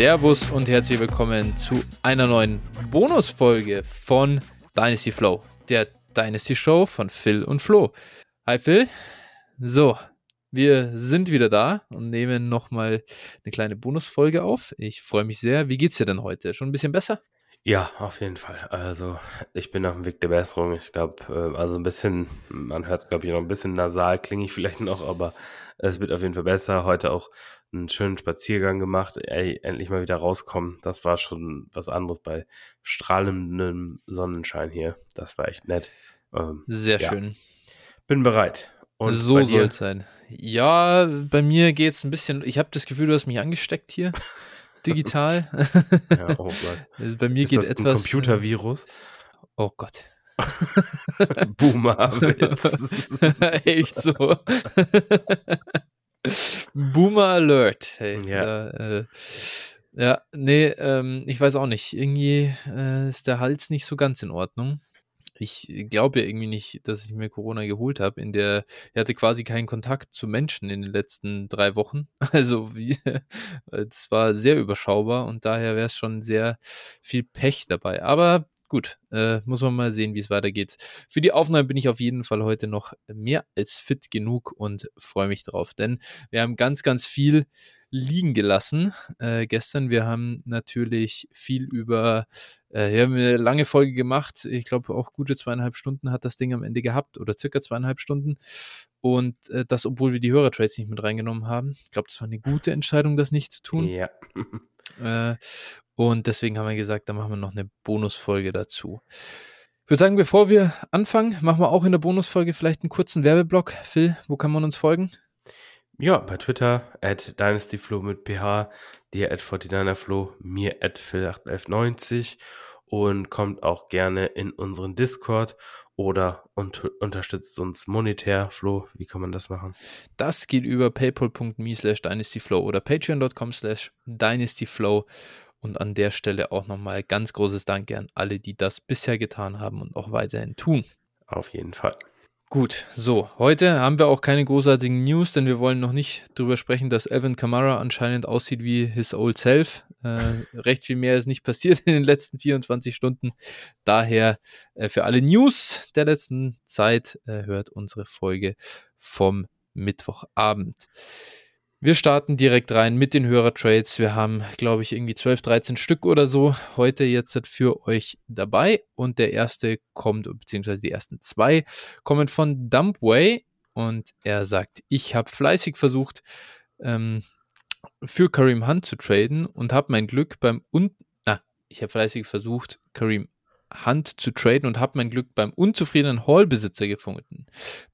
Servus und herzlich willkommen zu einer neuen Bonusfolge von Dynasty Flow, der Dynasty Show von Phil und Flo. Hi Phil. So, wir sind wieder da und nehmen nochmal eine kleine Bonusfolge auf. Ich freue mich sehr. Wie geht's dir denn heute? Schon ein bisschen besser? Ja, auf jeden Fall. Also, ich bin auf dem Weg der Besserung. Ich glaube, äh, also ein bisschen, man hört, glaube ich, noch ein bisschen nasal, klinge ich vielleicht noch, aber es wird auf jeden Fall besser. Heute auch einen schönen Spaziergang gemacht. Ey, endlich mal wieder rauskommen. Das war schon was anderes bei strahlendem Sonnenschein hier. Das war echt nett. Ähm, Sehr ja. schön. Bin bereit. Und so soll es sein. Ja, bei mir geht es ein bisschen. Ich habe das Gefühl, du hast mich angesteckt hier. Digital. ja, oh Gott. Also bei mir geht etwas. Ein Computervirus. Oh Gott. Boomer. Echt so. Boomer Alert. Hey, ja. Äh, ja, nee, ähm, ich weiß auch nicht. Irgendwie äh, ist der Hals nicht so ganz in Ordnung. Ich glaube ja irgendwie nicht, dass ich mir Corona geholt habe. In der, ich hatte quasi keinen Kontakt zu Menschen in den letzten drei Wochen. Also wie, es war sehr überschaubar und daher wäre es schon sehr viel Pech dabei. Aber gut, äh, muss man mal sehen, wie es weitergeht. Für die Aufnahme bin ich auf jeden Fall heute noch mehr als fit genug und freue mich drauf, denn wir haben ganz, ganz viel liegen gelassen äh, gestern. Wir haben natürlich viel über, äh, wir haben eine lange Folge gemacht. Ich glaube, auch gute zweieinhalb Stunden hat das Ding am Ende gehabt oder circa zweieinhalb Stunden. Und äh, das, obwohl wir die Hörertrades nicht mit reingenommen haben. Ich glaube, das war eine gute Entscheidung, das nicht zu tun. Ja. Äh, und deswegen haben wir gesagt, da machen wir noch eine Bonusfolge dazu. Ich würde sagen, bevor wir anfangen, machen wir auch in der Bonusfolge vielleicht einen kurzen Werbeblock. Phil, wo kann man uns folgen? Ja, bei Twitter, at dynastyflow mit ph, dir at 49erflow, mir at phil81190 und kommt auch gerne in unseren Discord oder und, unterstützt uns monetär. Flo, wie kann man das machen? Das geht über paypal.me slash dynastyflow oder patreon.com slash dynastyflow und an der Stelle auch nochmal ganz großes Dank an alle, die das bisher getan haben und auch weiterhin tun. Auf jeden Fall. Gut, so, heute haben wir auch keine großartigen News, denn wir wollen noch nicht darüber sprechen, dass Evan Kamara anscheinend aussieht wie his old self. Äh, recht viel mehr ist nicht passiert in den letzten 24 Stunden. Daher äh, für alle News der letzten Zeit äh, hört unsere Folge vom Mittwochabend. Wir starten direkt rein mit den Hörertrades. Wir haben, glaube ich, irgendwie 12, 13 Stück oder so heute jetzt für euch dabei. Und der erste kommt, beziehungsweise die ersten zwei kommen von Dumpway. Und er sagt, ich habe fleißig versucht, ähm, für Kareem Hunt zu traden und habe mein Glück beim Un ah, ich habe fleißig versucht, Kareem Hand zu traden und habe mein Glück beim unzufriedenen Hall-Besitzer gefunden.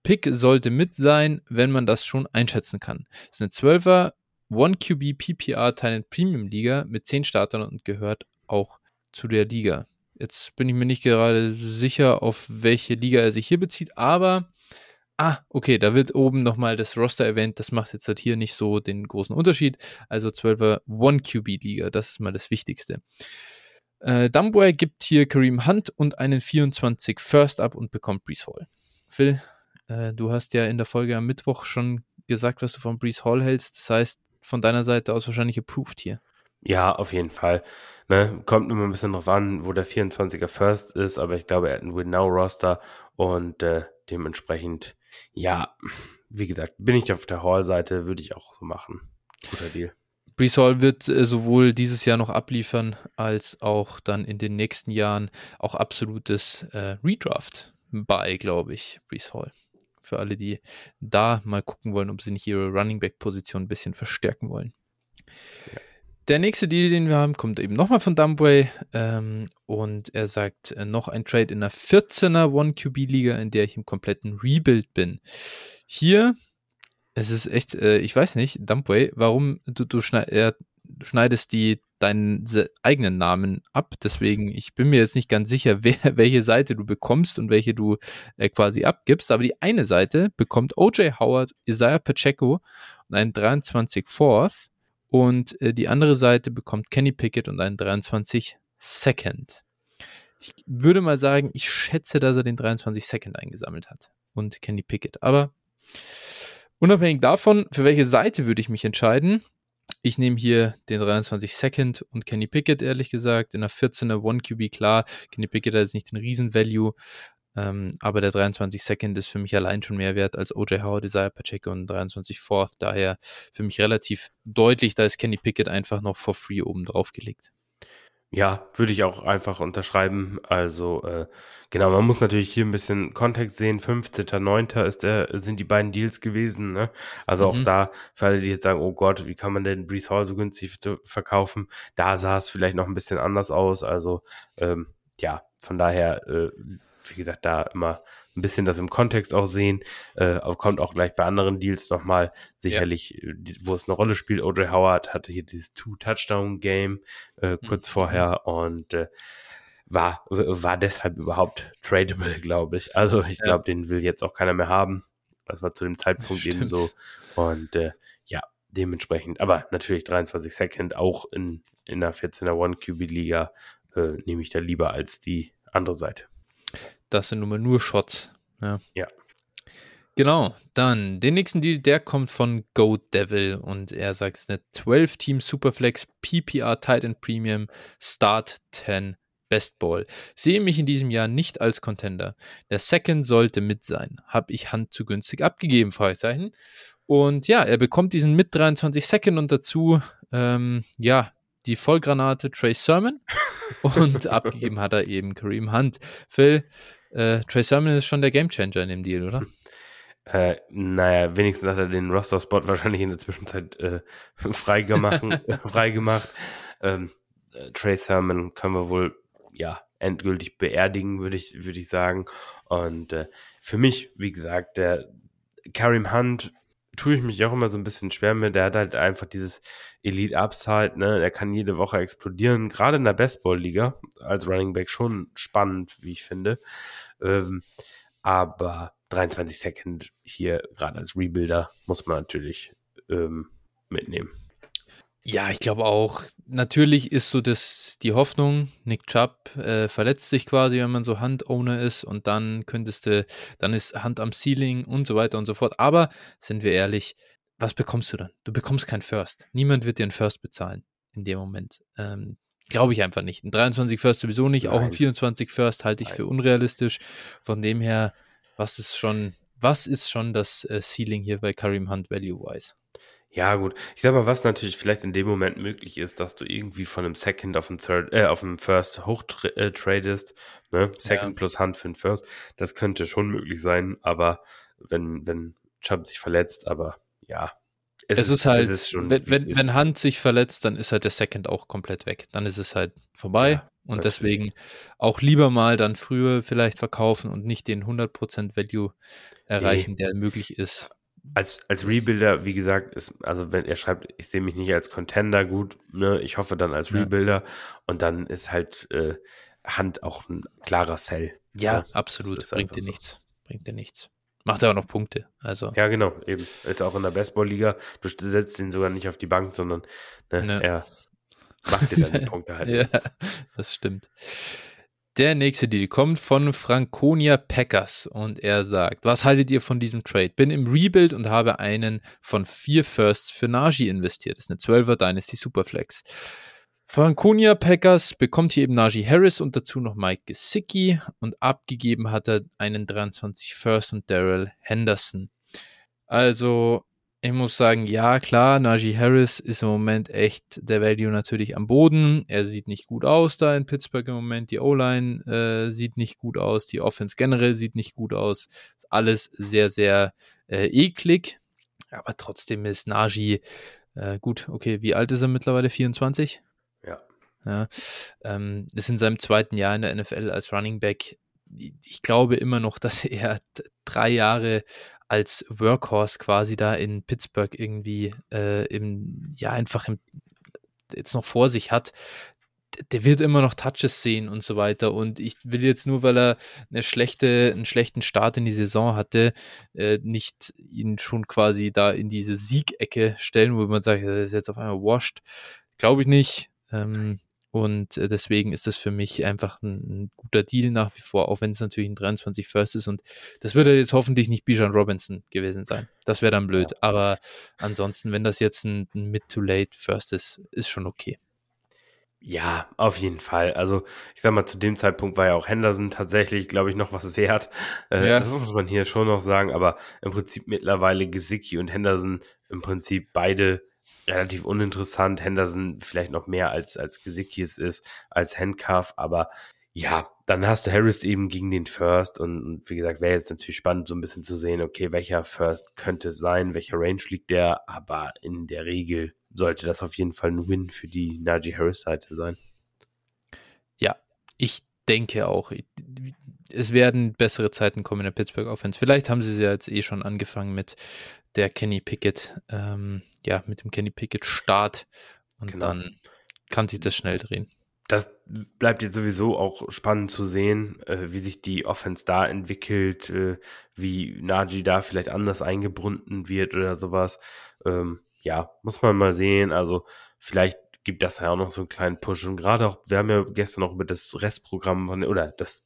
Pick sollte mit sein, wenn man das schon einschätzen kann. Es ist eine 12er 1QB PPR Talent Premium Liga mit 10 Startern und gehört auch zu der Liga. Jetzt bin ich mir nicht gerade sicher, auf welche Liga er sich hier bezieht, aber Ah, okay, da wird oben nochmal das Roster erwähnt. Das macht jetzt halt hier nicht so den großen Unterschied. Also 12er 1QB-Liga, das ist mal das Wichtigste. Äh, Dumbware gibt hier Kareem Hunt und einen 24 First ab und bekommt Brees Hall. Phil, äh, du hast ja in der Folge am Mittwoch schon gesagt, was du von Brees Hall hältst. Das heißt, von deiner Seite aus wahrscheinlich approved hier. Ja, auf jeden Fall. Ne, kommt immer ein bisschen drauf an, wo der 24er First ist, aber ich glaube, er hat einen Win-Now-Roster und äh, dementsprechend, ja, wie gesagt, bin ich auf der Hall-Seite, würde ich auch so machen. Guter Deal. Brees Hall wird äh, sowohl dieses Jahr noch abliefern, als auch dann in den nächsten Jahren auch absolutes äh, Redraft bei, glaube ich, Brees Hall. Für alle, die da mal gucken wollen, ob sie nicht ihre Running Back Position ein bisschen verstärken wollen. Ja. Der nächste Deal, den wir haben, kommt eben nochmal von Dumbway ähm, und er sagt äh, noch ein Trade in einer 14er One-QB-Liga, in der ich im kompletten Rebuild bin. Hier es ist echt, äh, ich weiß nicht, Dumpway, warum du, du, äh, schneidest die deinen eigenen Namen ab. Deswegen, ich bin mir jetzt nicht ganz sicher, wer, welche Seite du bekommst und welche du äh, quasi abgibst. Aber die eine Seite bekommt OJ Howard, Isaiah Pacheco und einen 23 Fourth Und äh, die andere Seite bekommt Kenny Pickett und einen 23 Second. Ich würde mal sagen, ich schätze, dass er den 23 Second eingesammelt hat und Kenny Pickett. Aber unabhängig davon, für welche Seite würde ich mich entscheiden? Ich nehme hier den 23 Second und Kenny Pickett, ehrlich gesagt. In der 14er One QB, klar. Kenny Pickett hat jetzt nicht den Riesen-Value, ähm, aber der 23 Second ist für mich allein schon mehr wert als OJ Howard, Desire Pacheco und 23 Fourth. Daher für mich relativ deutlich, da ist Kenny Pickett einfach noch for free oben drauf gelegt. Ja, würde ich auch einfach unterschreiben. Also, äh, genau, man muss natürlich hier ein bisschen Kontext sehen. 15.09. ist der, sind die beiden Deals gewesen. Ne? Also mhm. auch da, für alle, die jetzt sagen, oh Gott, wie kann man denn Brees Hall so günstig verkaufen? Da sah es vielleicht noch ein bisschen anders aus. Also, ähm, ja, von daher, äh, wie gesagt, da immer ein bisschen das im Kontext auch sehen. Äh, kommt auch gleich bei anderen Deals nochmal sicherlich, ja. Äh, wo es eine Rolle spielt. OJ Howard hatte hier dieses Two-Touchdown-Game äh, kurz mhm. vorher und äh, war, war deshalb überhaupt tradable, glaube ich. Also ich glaube, den will jetzt auch keiner mehr haben. Das war zu dem Zeitpunkt Stimmt. eben so. Und äh, ja, dementsprechend, aber natürlich 23 Second, auch in, in der 14er One-QB-Liga äh, nehme ich da lieber als die andere Seite. Das sind nun mal nur Shots. Ja. ja. Genau, dann den nächsten Deal, der kommt von Go Devil und er sagt es eine 12-Team Superflex PPR Titan Premium Start 10 Best Ball. Sehe mich in diesem Jahr nicht als Contender. Der Second sollte mit sein. Habe ich Hand zu günstig abgegeben? Fragezeichen. Und ja, er bekommt diesen mit 23 Second und dazu, ähm, ja, die Vollgranate Trace Sermon und abgegeben hat er eben Kareem Hunt. Phil, äh, Trey Sermon ist schon der Gamechanger in dem Deal, oder? Äh, naja, wenigstens hat er den Roster-Spot wahrscheinlich in der Zwischenzeit äh, freigemacht. freigemacht. Ähm, äh, Trey Sermon können wir wohl ja endgültig beerdigen, würde ich, würde ich sagen. Und äh, für mich, wie gesagt, der Karim Hunt tue ich mich auch immer so ein bisschen schwer mit. Der hat halt einfach dieses Elite-Upside, ne? Der kann jede Woche explodieren. Gerade in der Bestball-Liga als Running Back schon spannend, wie ich finde. Ähm, aber 23 Second hier gerade als Rebuilder muss man natürlich ähm, mitnehmen. Ja, ich glaube auch. Natürlich ist so das die Hoffnung, Nick Chubb äh, verletzt sich quasi, wenn man so Handowner ist und dann könntest du, dann ist Hand am Ceiling und so weiter und so fort. Aber sind wir ehrlich, was bekommst du dann? Du bekommst kein First. Niemand wird dir ein First bezahlen in dem Moment. Ähm, Glaube ich einfach nicht. Ein 23 First sowieso nicht, Nein. auch ein 24 First halte ich Nein. für unrealistisch. Von dem her, was ist schon, was ist schon das äh, Ceiling hier bei Karim Hunt Value-wise? Ja, gut. Ich sag mal, was natürlich vielleicht in dem Moment möglich ist, dass du irgendwie von einem Second auf einen Third, äh, auf einen First hoch äh, ne? Second ja. plus Hand für einen First. Das könnte schon möglich sein, aber wenn, wenn Chubb sich verletzt, aber ja. Es, es ist, ist, halt, es ist schon, wenn, wenn, wenn Hand sich verletzt, dann ist halt der Second auch komplett weg. Dann ist es halt vorbei. Ja, und natürlich. deswegen auch lieber mal dann früher vielleicht verkaufen und nicht den 100% Value erreichen, nee. der möglich ist als, als Rebuilder, wie gesagt, ist, also wenn er schreibt, ich sehe mich nicht als Contender gut, ne, ich hoffe dann als Rebuilder ja. und dann ist halt äh, Hand auch ein klarer Sell. Ja, ja absolut. Bringt dir so. nichts. Bringt dir nichts. Macht er auch noch Punkte. Also. Ja, genau, eben. Ist auch in der Baseballliga. Du setzt ihn sogar nicht auf die Bank, sondern ne, ja. er macht dir dann die Punkte halt. ja, das stimmt. Der nächste Deal kommt von Franconia Packers und er sagt, was haltet ihr von diesem Trade? Bin im Rebuild und habe einen von vier Firsts für Najee investiert. Das ist eine 12er Dynasty Superflex. Franconia Packers bekommt hier eben Najee Harris und dazu noch Mike Gesicki und abgegeben hat er einen 23 First und Daryl Henderson. Also ich muss sagen, ja, klar, Najee Harris ist im Moment echt der Value natürlich am Boden. Er sieht nicht gut aus da in Pittsburgh im Moment. Die O-Line äh, sieht nicht gut aus. Die Offense generell sieht nicht gut aus. Ist alles sehr, sehr äh, eklig. Aber trotzdem ist Najee äh, gut. Okay, wie alt ist er mittlerweile? 24? Ja. ja ähm, ist in seinem zweiten Jahr in der NFL als Running Back ich glaube immer noch, dass er drei Jahre als Workhorse quasi da in Pittsburgh irgendwie äh, im, ja, einfach im, jetzt noch vor sich hat. der wird immer noch Touches sehen und so weiter. Und ich will jetzt nur, weil er eine schlechte, einen schlechten Start in die Saison hatte, äh, nicht ihn schon quasi da in diese Siegecke stellen, wo man sagt, er ist jetzt auf einmal washed. Glaube ich nicht. Ähm, und äh, deswegen ist das für mich einfach ein, ein, guter Deal nach wie vor, auch wenn es natürlich ein 23 First ist. Und das würde jetzt hoffentlich nicht Bijan Robinson gewesen sein. Das wäre dann blöd. Aber ansonsten, wenn das jetzt ein, ein Mid-to-Late First ist, ist schon okay. Ja, auf jeden Fall. Also, ich sag mal, zu dem Zeitpunkt war ja auch Henderson tatsächlich, glaube ich, noch was wert. Äh, ja. Das muss man hier schon noch sagen, aber im Prinzip mittlerweile Gesicki und Henderson im Prinzip beide relativ uninteressant. Henderson vielleicht noch mehr als, als Gesicki es ist, als Handcuff, aber ja, dann hast du Harris eben gegen den First und, und wie gesagt, wäre jetzt natürlich spannend, so ein bisschen zu sehen, okay, welcher First könnte es sein, welcher Range liegt der, aber in der Regel sollte das auf jeden Fall ein Win für die Najee Harris-Seite sein. Ja, ich denke auch. Es werden bessere Zeiten kommen in der Pittsburgh Offense. Vielleicht haben sie sie ja jetzt eh schon angefangen mit der Kenny Pickett, ähm, ja, mit dem Kenny Pickett Start und genau. dann kann sich das schnell drehen. Das bleibt jetzt sowieso auch spannend zu sehen, äh, wie sich die Offense da entwickelt, äh, wie Najee da vielleicht anders eingebunden wird oder sowas. Ähm, ja, muss man mal sehen. Also vielleicht gibt das ja auch noch so einen kleinen Push. Und gerade auch, wir haben ja gestern noch über das Restprogramm von, oder das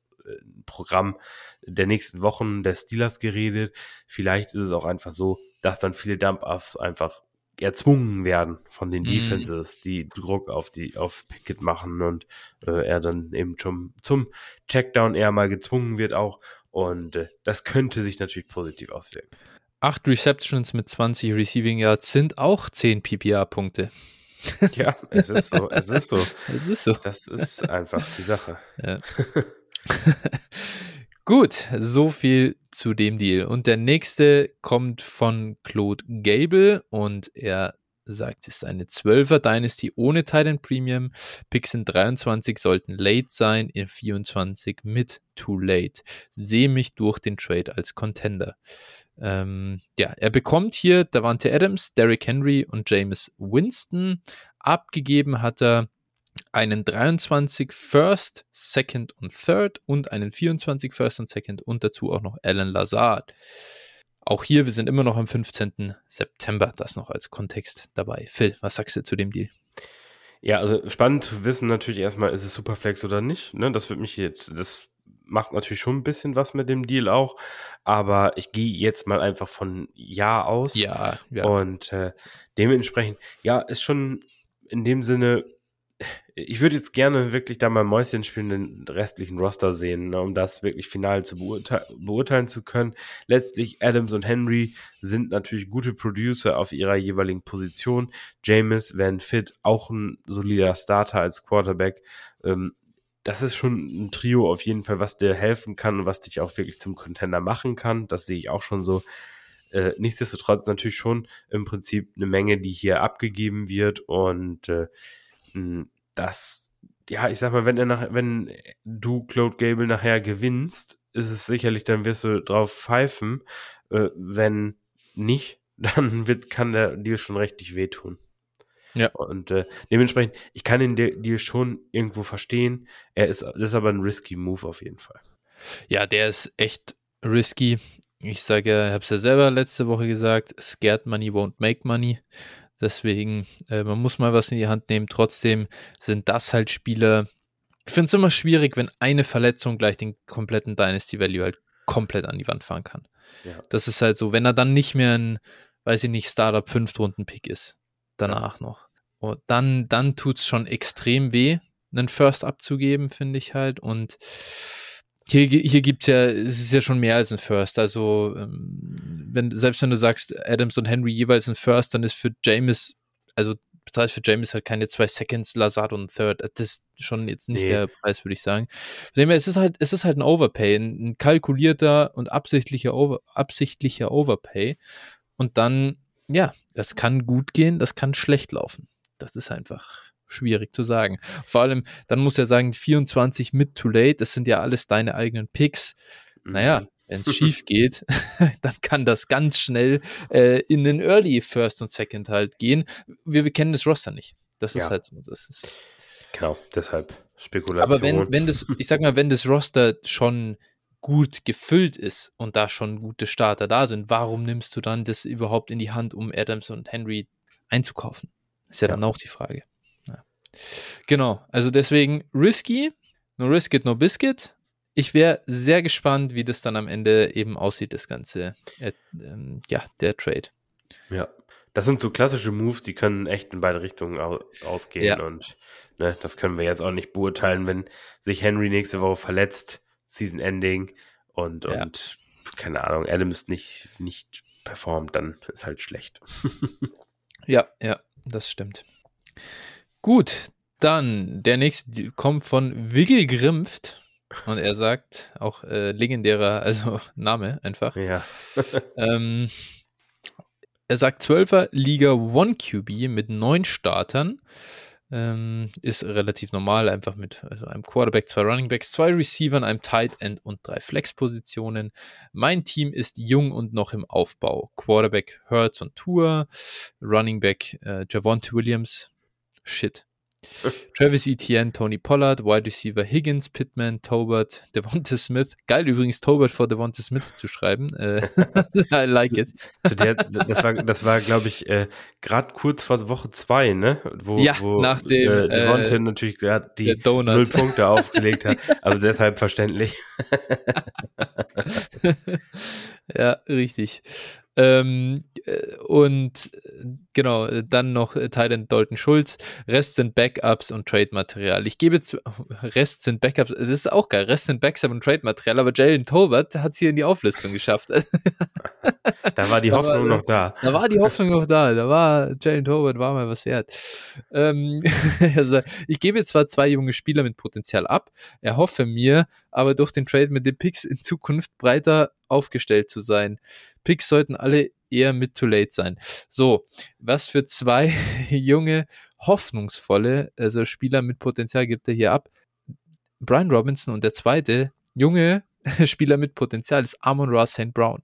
Programm der nächsten Wochen der Steelers geredet. Vielleicht ist es auch einfach so, dass dann viele Dump-Offs einfach erzwungen werden von den mhm. Defenses, die Druck auf die auf Pickett machen und äh, er dann eben zum, zum Checkdown eher mal gezwungen wird auch und äh, das könnte sich natürlich positiv auswirken. 8 Receptions mit 20 Receiving Yards sind auch 10 PPA-Punkte. Ja, es ist so, es ist so. es ist so. Das ist einfach die Sache. Ja. Gut, so viel zu dem Deal. Und der nächste kommt von Claude Gable und er sagt, es ist eine 12er Dynasty ohne Titan Premium. Picks in 23 sollten late sein, in 24 mit too late. Sehe mich durch den Trade als Contender. Ähm, ja, er bekommt hier Davante Adams, Derrick Henry und James Winston. Abgegeben hat er einen 23 First, Second und Third und einen 24 First und Second und dazu auch noch Alan Lazard. Auch hier, wir sind immer noch am 15. September, das noch als Kontext dabei. Phil, was sagst du zu dem Deal? Ja, also spannend zu wissen natürlich erstmal, ist es Superflex oder nicht. Ne? Das wird mich jetzt, das macht natürlich schon ein bisschen was mit dem Deal auch, aber ich gehe jetzt mal einfach von Ja aus. Ja, ja. Und äh, dementsprechend, ja, ist schon in dem Sinne ich würde jetzt gerne wirklich da mal Mäuschen spielen, den restlichen Roster sehen, ne, um das wirklich final zu beurte beurteilen zu können. Letztlich Adams und Henry sind natürlich gute Producer auf ihrer jeweiligen Position. James, wenn fit, auch ein solider Starter als Quarterback. Ähm, das ist schon ein Trio auf jeden Fall, was dir helfen kann und was dich auch wirklich zum Contender machen kann. Das sehe ich auch schon so. Äh, nichtsdestotrotz natürlich schon im Prinzip eine Menge, die hier abgegeben wird und äh, das, ja, ich sag mal, wenn er nach, wenn du Claude Gable nachher gewinnst, ist es sicherlich, dann wirst du drauf pfeifen. Äh, wenn nicht, dann wird, kann der dir schon richtig wehtun. Ja. Und äh, dementsprechend, ich kann ihn dir schon irgendwo verstehen. Er ist, das ist aber ein risky Move auf jeden Fall. Ja, der ist echt risky. Ich sage, ich habe es ja selber letzte Woche gesagt, scared money won't make money. Deswegen, äh, man muss mal was in die Hand nehmen. Trotzdem sind das halt Spieler. Ich finde es immer schwierig, wenn eine Verletzung gleich den kompletten Dynasty Value halt komplett an die Wand fahren kann. Ja. Das ist halt so, wenn er dann nicht mehr ein, weiß ich nicht, Startup 5-Runden-Pick ist, danach ja. noch. Und dann, dann tut es schon extrem weh, einen First abzugeben, finde ich halt. Und hier, hier gibt es ja, es ist ja schon mehr als ein First. Also, ähm, wenn, selbst wenn du sagst, Adams und Henry jeweils ein First, dann ist für James, also das heißt für James halt keine zwei Seconds, Lazard und Third. Das ist schon jetzt nicht nee. der Preis, würde ich sagen. Sehen wir, es ist halt, es ist halt ein Overpay, ein, kalkulierter und absichtlicher, Over, absichtlicher Overpay. Und dann, ja, das kann gut gehen, das kann schlecht laufen. Das ist einfach schwierig zu sagen. Vor allem, dann muss er sagen, 24 mit Too Late, das sind ja alles deine eigenen Picks. Naja, mhm. wenn es schief geht, dann kann das ganz schnell äh, in den Early First und Second halt gehen. Wir, wir kennen das Roster nicht. Das ist ja. halt so. Das ist Genau, deshalb Spekulation. Aber wenn, wenn das, ich sag mal, wenn das Roster schon gut gefüllt ist und da schon gute Starter da sind, warum nimmst du dann das überhaupt in die Hand, um Adams und Henry einzukaufen? Ist ja, ja. dann auch die Frage. Genau, also deswegen risky, no risk it, no biscuit. Ich wäre sehr gespannt, wie das dann am Ende eben aussieht, das Ganze, äh, ähm, ja, der Trade. Ja, das sind so klassische Moves, die können echt in beide Richtungen ausgehen ja. und ne, das können wir jetzt auch nicht beurteilen, wenn sich Henry nächste Woche verletzt Season Ending und, ja. und keine Ahnung, Adams nicht, nicht performt, dann ist halt schlecht. ja, ja, das stimmt. Gut, dann der nächste kommt von Wiggle Grimpft und er sagt, auch äh, legendärer, also Name einfach. Ja. ähm, er sagt 12er Liga One QB mit neun Startern. Ähm, ist relativ normal, einfach mit also einem Quarterback, zwei Runningbacks, zwei Receivern, einem Tight End und drei Flex-Positionen. Mein Team ist jung und noch im Aufbau. Quarterback Hurts und Tour, Runningback äh, Javonte Williams. Shit. Travis Etienne, Tony Pollard, Wide Receiver Higgins, Pittman, Tobert, Devonta Smith. Geil übrigens, Tobert vor Devonta Smith zu schreiben. Äh, I like it. Zu der, das war, das war glaube ich, äh, gerade kurz vor Woche zwei, ne? Wo, ja, wo, nach dem äh, Devonta äh, natürlich gerade die null Punkte aufgelegt hat. Also deshalb verständlich. ja, richtig. Ähm, äh, und äh, genau, äh, dann noch Thailand Dalton Schulz. Rest sind Backups und Trade-Material. Ich gebe zu, Rest sind Backups, das ist auch geil. Rest sind Backups und Trade-Material, aber Jalen Tolbert hat es hier in die Auflistung geschafft. da war die Hoffnung da war, noch da. Da war die Hoffnung noch da. Da war Jalen Tolbert war mal was wert. Ähm, also ich gebe zwar zwei junge Spieler mit Potenzial ab, erhoffe mir, aber durch den Trade mit den Picks in Zukunft breiter aufgestellt zu sein. Picks sollten alle eher mid to late sein. So, was für zwei junge, hoffnungsvolle, also Spieler mit Potenzial gibt er hier ab. Brian Robinson und der zweite junge Spieler mit Potenzial ist Amon Ross St. Brown.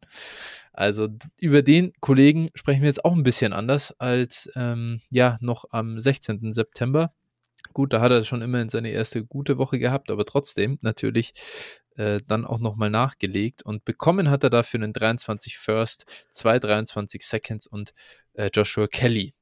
Also über den Kollegen sprechen wir jetzt auch ein bisschen anders als ähm, ja noch am 16. September. Gut, da hat er schon immerhin seine erste gute Woche gehabt, aber trotzdem natürlich äh, dann auch nochmal nachgelegt und bekommen hat er dafür einen 23 First, zwei 23 Seconds und äh, Joshua Kelly.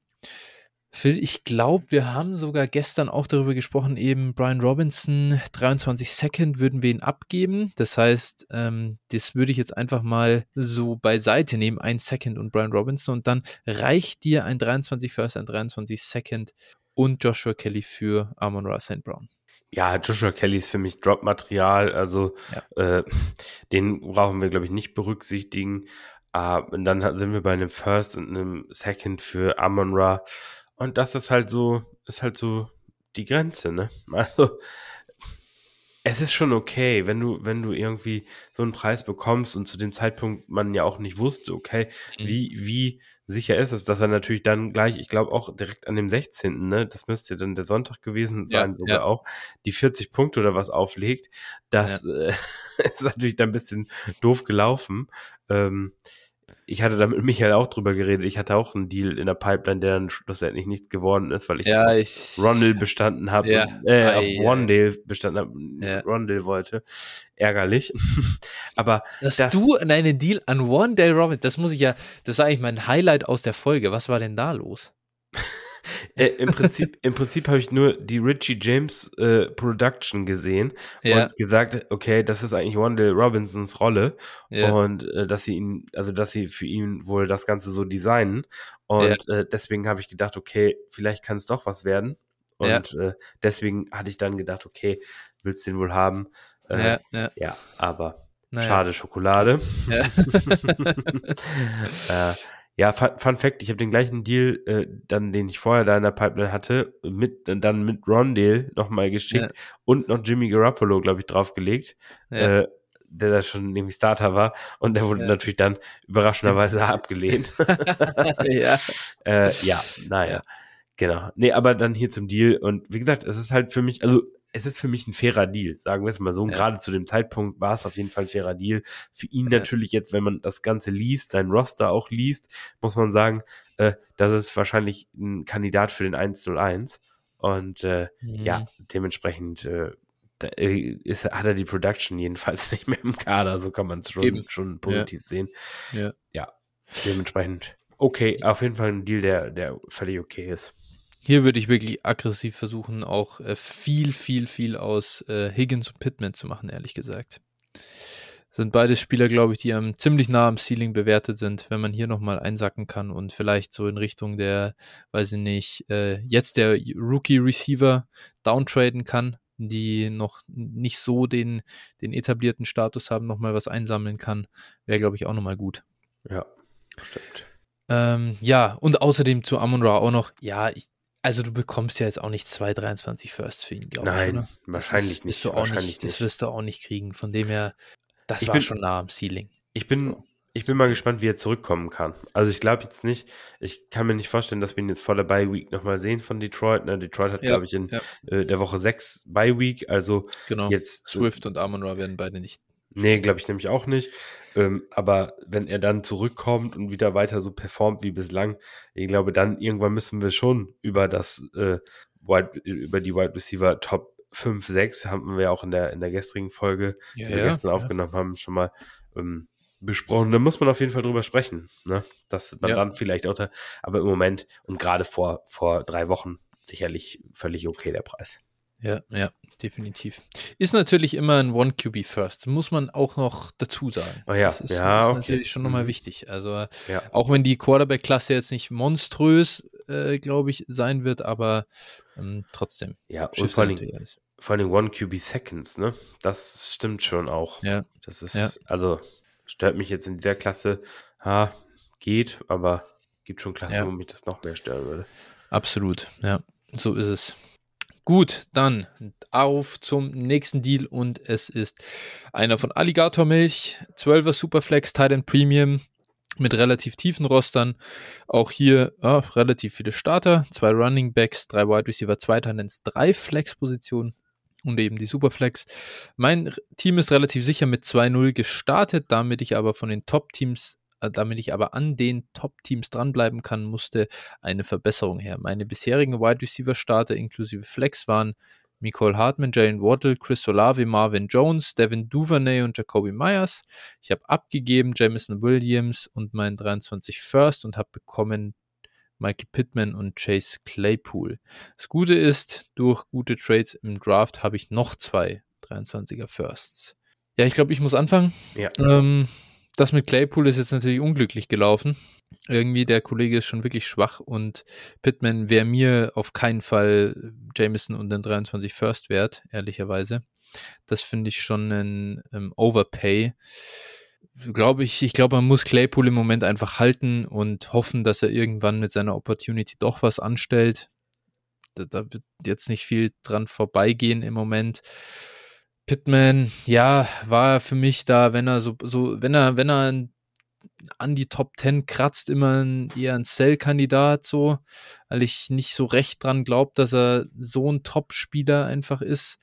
Phil, ich glaube, wir haben sogar gestern auch darüber gesprochen, eben Brian Robinson, 23 Second würden wir ihn abgeben. Das heißt, ähm, das würde ich jetzt einfach mal so beiseite nehmen, ein Second und Brian Robinson und dann reicht dir ein 23 First, ein 23 Second und Joshua Kelly für Amon Ra St. Brown. Ja, Joshua Kelly ist für mich Drop-Material, also ja. äh, den brauchen wir, glaube ich, nicht berücksichtigen. Uh, und dann sind wir bei einem First und einem Second für Amon Ra. Und das ist halt so, ist halt so die Grenze, ne? Also, es ist schon okay, wenn du, wenn du irgendwie so einen Preis bekommst und zu dem Zeitpunkt man ja auch nicht wusste, okay, mhm. wie, wie sicher ist es, dass er natürlich dann gleich, ich glaube auch direkt an dem 16., ne, das müsste dann der Sonntag gewesen sein, ja, sogar ja. auch, die 40 Punkte oder was auflegt. Das ja. äh, ist natürlich dann ein bisschen doof gelaufen. Ähm, ich hatte da mit Michael auch drüber geredet. Ich hatte auch einen Deal in der Pipeline, der dann schlussendlich nichts geworden ist, weil ich ja, ich, Rondell bestanden habe, ja, äh, auf ja. Wandale bestanden habe, ja. Rondell wollte. Ärgerlich. Aber dass das, du an einen Deal an Wandale Robin, das muss ich ja, das war eigentlich mein Highlight aus der Folge. Was war denn da los? äh, Im Prinzip, im Prinzip habe ich nur die Richie James äh, Production gesehen ja. und gesagt, okay, das ist eigentlich Wendell Robinsons Rolle ja. und äh, dass sie ihn, also dass sie für ihn wohl das Ganze so designen und ja. äh, deswegen habe ich gedacht, okay, vielleicht kann es doch was werden und äh, deswegen hatte ich dann gedacht, okay, willst du den wohl haben? Äh, ja, ja. aber naja. Schade Schokolade. Ja. ja, Fun, Fun Fact, ich habe den gleichen Deal, äh, dann, den ich vorher da in der Pipeline hatte, mit, dann mit Rondale nochmal geschickt ja. und noch Jimmy Garoppolo, glaube ich, draufgelegt, ja. äh, der da schon nämlich Starter war und der wurde ja. natürlich dann überraschenderweise abgelehnt. ja. Äh, ja, naja. Genau. Nee, aber dann hier zum Deal und wie gesagt, es ist halt für mich, also es ist für mich ein fairer Deal, sagen wir es mal so. Und ja. gerade zu dem Zeitpunkt war es auf jeden Fall ein fairer Deal. Für ihn ja. natürlich jetzt, wenn man das Ganze liest, sein Roster auch liest, muss man sagen, äh, das ist wahrscheinlich ein Kandidat für den 101. Und äh, Mhm. ja, dementsprechend äh, äh, ist, hat er die Production jedenfalls nicht mehr im Kader. So kann man es schon, Eben. schon positiv sehen. Ja. ja, dementsprechend okay. Auf jeden Fall ein Deal, der, der völlig okay ist. Hier würde ich wirklich aggressiv versuchen, auch äh, viel, viel, viel aus äh, Higgins und Pittman zu machen, ehrlich gesagt. Sind beide Spieler, glaube ich, die am ziemlich nah am Ceiling bewertet sind, wenn man hier nochmal einsacken kann und vielleicht so in Richtung der, weiß ich nicht, äh, jetzt der Rookie-Receiver downtraden kann, die noch nicht so den, den etablierten Status haben, nochmal was einsammeln kann, wäre, glaube ich, auch nochmal gut. Ja, stimmt. Ähm, ja, und außerdem zu Amon Ra auch noch, ja, ich, also du bekommst ja jetzt auch nicht 2,23 Firsts für ihn, glaube ich. Nein, wahrscheinlich ist, nicht. Du auch wahrscheinlich nicht. nicht. Das wirst du auch nicht kriegen. Von dem her, das Ich war bin- schon nah am Ceiling. Ich bin, So. ich bin mal gespannt, wie er zurückkommen kann. Also ich glaube jetzt nicht, ich kann mir nicht vorstellen, dass wir ihn jetzt vor der Bye Week nochmal sehen von Detroit. Ne? Detroit hat, Ja, glaube ich, in ja. äh, der Woche 6 Bye Week. Also Genau. jetzt. Swift und Amon Ra werden beide nicht. Nee, glaube ich nämlich auch nicht. Ähm, aber wenn er dann zurückkommt und wieder weiter so performt wie bislang, ich glaube, dann irgendwann müssen wir schon über das äh, Wide, über die Wide Receiver Top 5, 6 haben wir auch in der, in der gestrigen Folge, Ja, die wir gestern aufgenommen haben, schon mal ähm, besprochen. Da muss man auf jeden Fall drüber sprechen, ne? Dass man Ja. dann vielleicht auch da, aber im Moment und gerade vor, vor drei Wochen sicherlich völlig okay der Preis. Ja, ja, definitiv. Ist natürlich immer ein One-QB First, muss man auch noch dazu sagen. Oh ja, das ist, ja, ist okay. natürlich schon nochmal Mhm. wichtig. Also Ja. auch wenn die Quarterback-Klasse jetzt nicht monströs, äh, glaube ich, sein wird, aber ähm, trotzdem. Ja, und vor allem, alles. vor allem One QB Seconds, ne? Das stimmt schon auch. Ja, Das ist, Ja. also, stört mich jetzt in dieser Klasse. Ha, geht, aber gibt schon Klassen, Ja. wo mich das noch mehr stören würde. absolut. Ja, so ist es. Gut, dann auf zum nächsten Deal und es ist einer von Alligator Milch, 12er Superflex Titan Premium mit relativ tiefen Rostern. Auch hier ja, relativ viele Starter, zwei Running Backs, drei Wide Receiver, zwei Titans, drei Flex-Positionen und eben die Superflex. Mein Team ist relativ sicher mit 2-0 gestartet, damit ich aber von den Top-Teams, damit ich aber an den Top-Teams dranbleiben kann, musste eine Verbesserung her. Meine bisherigen Wide Receiver Starter inklusive Flex waren Nicole Hartman, Jalen Waddle, Chris Olave, Marvin Jones, Devin Duvernay und Jacoby Myers. Ich habe abgegeben Jamison Williams und meinen 23 First und habe bekommen Michael Pittman und Chase Claypool. Das Gute ist, durch gute Trades im Draft habe ich noch zwei 23er Firsts. Ja, ich glaube, ich muss anfangen. Ja. Ähm, das mit Claypool ist jetzt natürlich unglücklich gelaufen. Irgendwie der Kollege ist schon wirklich schwach und Pittman wäre mir auf keinen Fall Jameson und den 23 First wert, ehrlicherweise. Das finde ich schon ein ähm, Overpay. Glaube ich, ich glaube, man muss Claypool im Moment einfach halten und hoffen, dass er irgendwann mit seiner Opportunity doch was anstellt. Da, da wird jetzt nicht viel dran vorbeigehen im Moment. Pittman, ja, war für mich da, wenn er so, so, wenn er, wenn er an die Top 10 kratzt, immer ein, eher ein Sell-Kandidat, so, weil ich nicht so recht dran glaube, dass er so ein Top-Spieler einfach ist.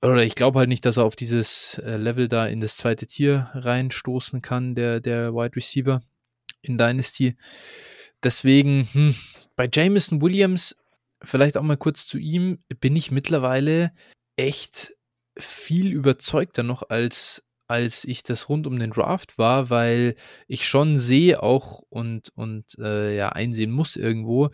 Oder ich glaube halt nicht, dass er auf dieses äh, Level da in das zweite Tier reinstoßen kann, der, der Wide Receiver in Dynasty. Deswegen, hm, bei Jameson Williams, vielleicht auch mal kurz zu ihm, bin ich mittlerweile echt viel überzeugter noch als als ich das rund um den Draft war, weil ich schon sehe auch und und äh, ja einsehen muss irgendwo,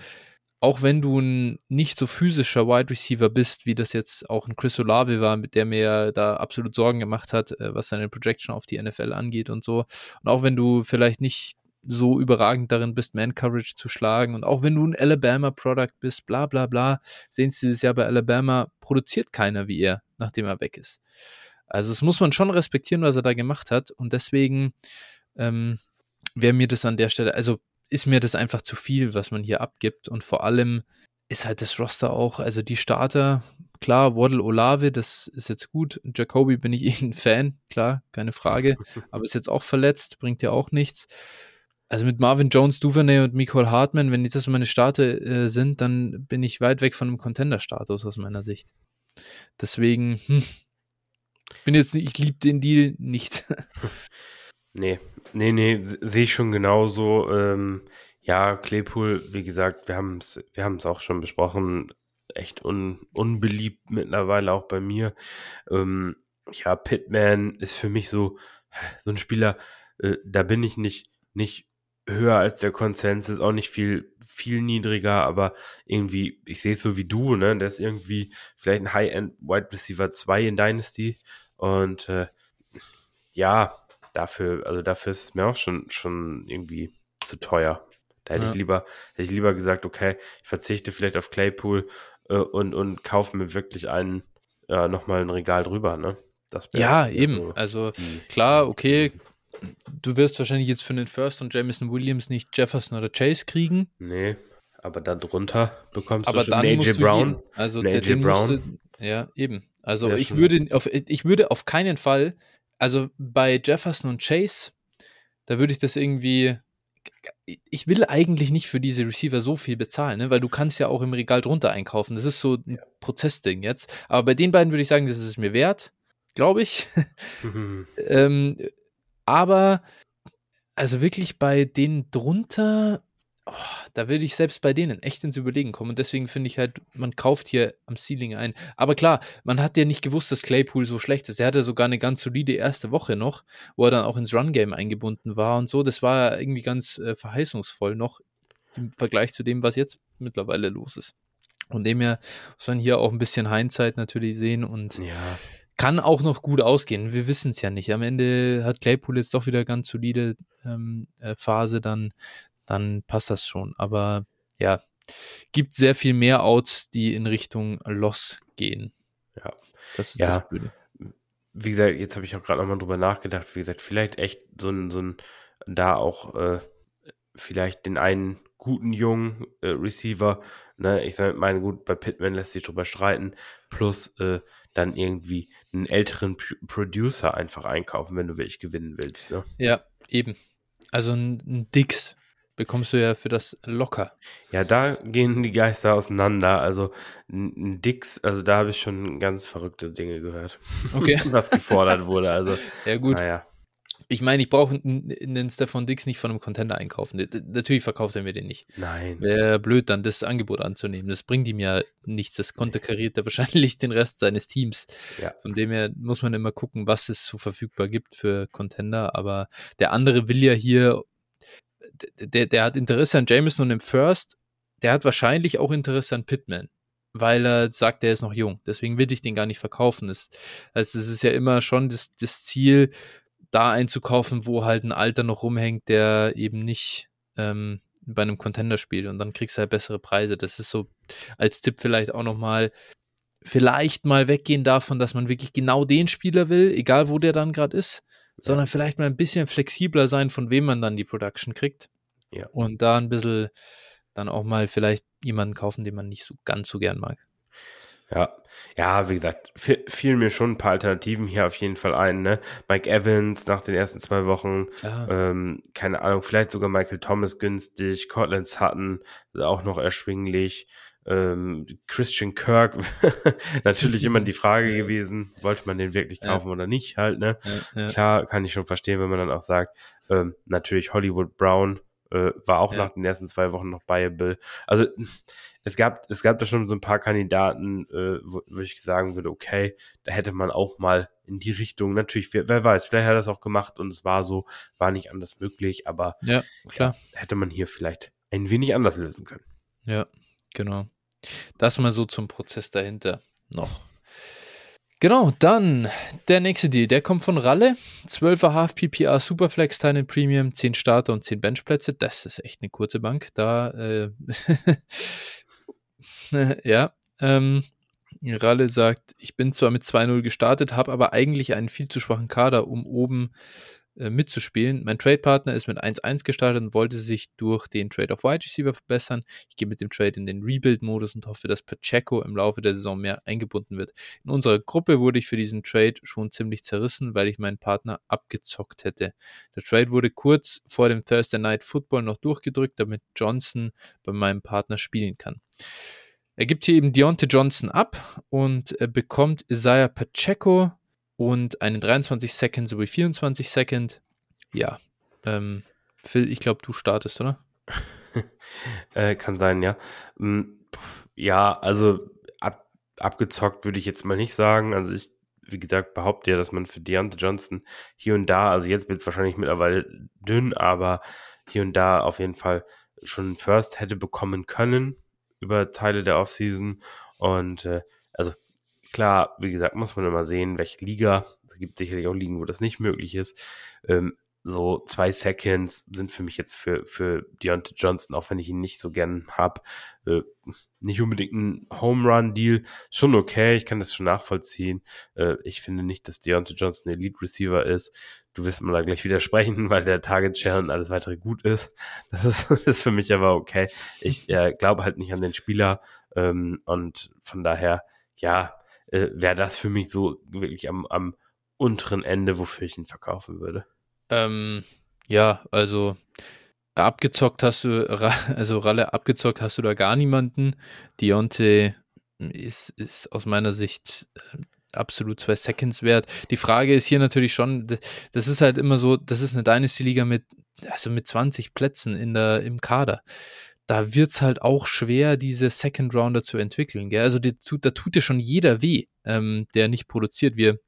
auch wenn du ein nicht so physischer Wide Receiver bist, wie das jetzt auch ein Chris Olave war, mit der mir da absolut Sorgen gemacht hat, äh, was seine Projection auf die NFL angeht und so. Und auch wenn du vielleicht nicht so überragend darin bist, Man-Coverage zu schlagen und auch wenn du ein Alabama-Product bist, bla bla bla, sehen Sie dieses Jahr bei Alabama, produziert keiner wie er, nachdem er weg ist. Also das muss man schon respektieren, was er da gemacht hat und deswegen ähm, wäre mir das an der Stelle, also ist mir das einfach zu viel, was man hier abgibt und vor allem ist halt das Roster auch, also die Starter, klar, Waddle Olave, das ist jetzt gut, Jacoby bin ich eh ein Fan, klar, keine Frage, aber ist jetzt auch verletzt, bringt ja auch nichts. Also mit Marvin Jones, Duvernay und Nicole Hartman, wenn das meine Starter äh, sind, dann bin ich weit weg von einem Contender-Status aus meiner Sicht. Deswegen, hm, bin jetzt nicht, ich liebe den Deal nicht. Nee, nee, nee, sehe ich schon genauso. Ähm, ja, Claypool, wie gesagt, wir haben es wir haben's auch schon besprochen. echt un, unbeliebt mittlerweile auch bei mir. Ähm, ja, Pittman ist für mich so, so ein Spieler, äh, da bin ich nicht, nicht höher als der Konsensus, auch nicht viel, viel niedriger, aber irgendwie, ich sehe es so wie du, ne? Der ist irgendwie vielleicht ein High-End Wide Receiver 2 in Dynasty. Und äh, ja, dafür, also dafür ist es mir auch schon, schon irgendwie zu teuer. Da hätte ja. ich lieber, hätte ich lieber gesagt, okay, ich verzichte vielleicht auf Claypool äh, und, und kaufe mir wirklich einen, äh, nochmal ein Regal drüber, ne? ja, eben. So also klar, okay, du wirst wahrscheinlich jetzt für den First und Jameson Williams nicht Jefferson oder Chase kriegen. Nee, aber darunter bekommst aber du schon AJ Brown. Jeden, also der, AJ Brown. Du, ja, eben. Also ja, ich würde auf, ich würde auf keinen Fall, also bei Jefferson und Chase, da würde ich das irgendwie, ich will eigentlich nicht für diese Receiver so viel bezahlen, ne? weil du kannst ja auch im Regal drunter einkaufen. Das ist so ein Prozessding jetzt. Aber bei den beiden würde ich sagen, das ist es mir wert, glaube ich. Ähm, aber also wirklich bei denen drunter, oh, da würde ich selbst bei denen echt ins Überlegen kommen. Und deswegen finde ich halt, man kauft hier am Ceiling ein. Aber klar, man hat ja nicht gewusst, dass Claypool so schlecht ist. Der hatte sogar eine ganz solide erste Woche noch, wo er dann auch ins Run-Game eingebunden war und so. Das war irgendwie ganz äh, verheißungsvoll noch im Vergleich zu dem, was jetzt mittlerweile los ist. Von dem her muss man hier auch ein bisschen Hindsight natürlich sehen und ja kann auch noch gut ausgehen. Wir wissen es ja nicht. Am Ende hat Claypool jetzt doch wieder ganz solide ähm, äh, Phase, dann, dann passt das schon. Aber ja, gibt sehr viel mehr Outs, die in Richtung Loss gehen. Ja. Das ist ja. das Blöde. Wie gesagt, jetzt habe ich auch gerade nochmal drüber nachgedacht. Wie gesagt, vielleicht echt so ein, so ein da auch äh, vielleicht den einen guten jungen äh, Receiver. Ne? Ich meine, gut, bei Pittman lässt sich drüber streiten. Plus äh, dann irgendwie einen älteren P Producer einfach einkaufen, wenn du wirklich gewinnen willst. Ne? Ja, eben. Also ein, ein Dix bekommst du ja für das locker. Ja, da gehen die Geister auseinander. Also ein Dix, also da habe ich schon ganz verrückte Dinge gehört. Okay. was gefordert wurde. Also, ja, gut. Naja. Ich meine, ich brauche einen Stefan Dix nicht von einem Contender einkaufen. Natürlich verkauft er mir den nicht. Nein. Wäre blöd, dann das Angebot anzunehmen. Das bringt ihm ja nichts. Das konterkariert er wahrscheinlich den Rest seines Teams. Ja. Von dem her muss man immer gucken, was es so verfügbar gibt für Contender. Aber der andere will ja hier, der, der hat Interesse an Jameson und im First. Der hat wahrscheinlich auch Interesse an Pittman weil er sagt, er ist noch jung. Deswegen will ich den gar nicht verkaufen. Das, also es ist ja immer schon das, das Ziel, da einzukaufen, wo halt ein Alter noch rumhängt, der eben nicht ähm, bei einem Contender spielt und dann kriegst du halt bessere Preise. Das ist so als Tipp vielleicht auch nochmal, vielleicht mal weggehen davon, dass man wirklich genau den Spieler will, egal wo der dann gerade ist, sondern vielleicht mal ein bisschen flexibler sein, von wem man dann die Production kriegt. Ja. Und da ein bisschen dann auch mal vielleicht jemanden kaufen, den man nicht so ganz so gern mag. Ja, ja, wie gesagt, fielen mir schon ein paar Alternativen hier auf jeden Fall ein. Ne? Mike Evans nach den ersten zwei Wochen, ähm, keine Ahnung, vielleicht sogar Michael Thomas günstig, Cortland Sutton auch noch erschwinglich. Ähm, Christian Kirk, natürlich immer die Frage gewesen, wollte man den wirklich kaufen ja. oder nicht halt, ne? Ja, ja. Klar, kann ich schon verstehen, wenn man dann auch sagt, ähm, natürlich Hollywood Brown äh, war auch nach den ersten zwei Wochen noch buyable. Also es gab, es gab da schon so ein paar Kandidaten, äh, wo, wo ich sagen würde, okay, da hätte man auch mal in die Richtung, natürlich, wer, wer weiß, vielleicht hat er das auch gemacht und es war so, war nicht anders möglich, aber ja, klar. Ja, hätte man hier vielleicht ein wenig anders lösen können. Ja, genau. Das mal so zum Prozess dahinter noch. Genau, dann der nächste Deal, der kommt von Ralle. 12,5 PPR Superflex Tiny Premium, 10 Starter und 10 Benchplätze. Das ist echt eine kurze Bank. Da äh, ja. Ähm, Ralle sagt, ich bin zwar mit 2-0 gestartet, habe aber eigentlich einen viel zu schwachen Kader, um oben äh, mitzuspielen. Mein Trade-Partner ist mit 1-1 gestartet und wollte sich durch den Trade of Wide Receiver verbessern. Ich gehe mit dem Trade in den Rebuild-Modus und hoffe, dass Pacheco im Laufe der Saison mehr eingebunden wird. In unserer Gruppe wurde ich für diesen Trade schon ziemlich zerrissen, weil ich meinen Partner abgezockt hätte. Der Trade wurde kurz vor dem Thursday Night Football noch durchgedrückt, damit Johnson bei meinem Partner spielen kann. Er gibt hier eben Deontay Johnson ab und bekommt Isaiah Pacheco und einen 23 Second sowie 24 Second. Ja, ähm, Phil, ich glaube, du startest, oder? äh, kann sein, ja. Mm, Ja, also ab, abgezockt würde ich jetzt mal nicht sagen. Also ich, wie gesagt, behaupte ja, dass man für Deontay Johnson hier und da, also jetzt wird es wahrscheinlich mittlerweile dünn, aber hier und da auf jeden Fall schon First hätte bekommen können über Teile der Offseason. Und äh, klar, wie gesagt, muss man immer sehen, welche Liga. Es gibt sicherlich auch Ligen, wo das nicht möglich ist. Ähm, so zwei Seconds sind für mich jetzt für, für Deontay Johnson, auch wenn ich ihn nicht so gern habe, äh, nicht unbedingt ein Home Run Deal. Schon okay, ich kann das schon nachvollziehen. Äh, ich finde nicht, dass Deontay Johnson der Lead Receiver ist. Du wirst mir da gleich widersprechen, weil der Target Share und alles weitere gut ist. Das ist, ist für mich aber okay. Ich äh, glaube halt nicht an den Spieler ähm, und von daher, ja, äh, wäre das für mich so wirklich am, am unteren Ende, wofür ich ihn verkaufen würde. Ähm, ja, also abgezockt hast du, also Ralle, abgezockt hast du da gar niemanden. Deontay ist, ist aus meiner Sicht äh, absolut zwei Seconds wert. Die Frage ist hier natürlich schon, das ist halt immer so, das ist eine Dynasty-Liga mit, also mit 20 Plätzen in der, im Kader. Da wird es halt auch schwer, diese Second Rounder zu entwickeln. Gell? Also die, da tut dir schon jeder weh, ähm, der nicht produziert. Wir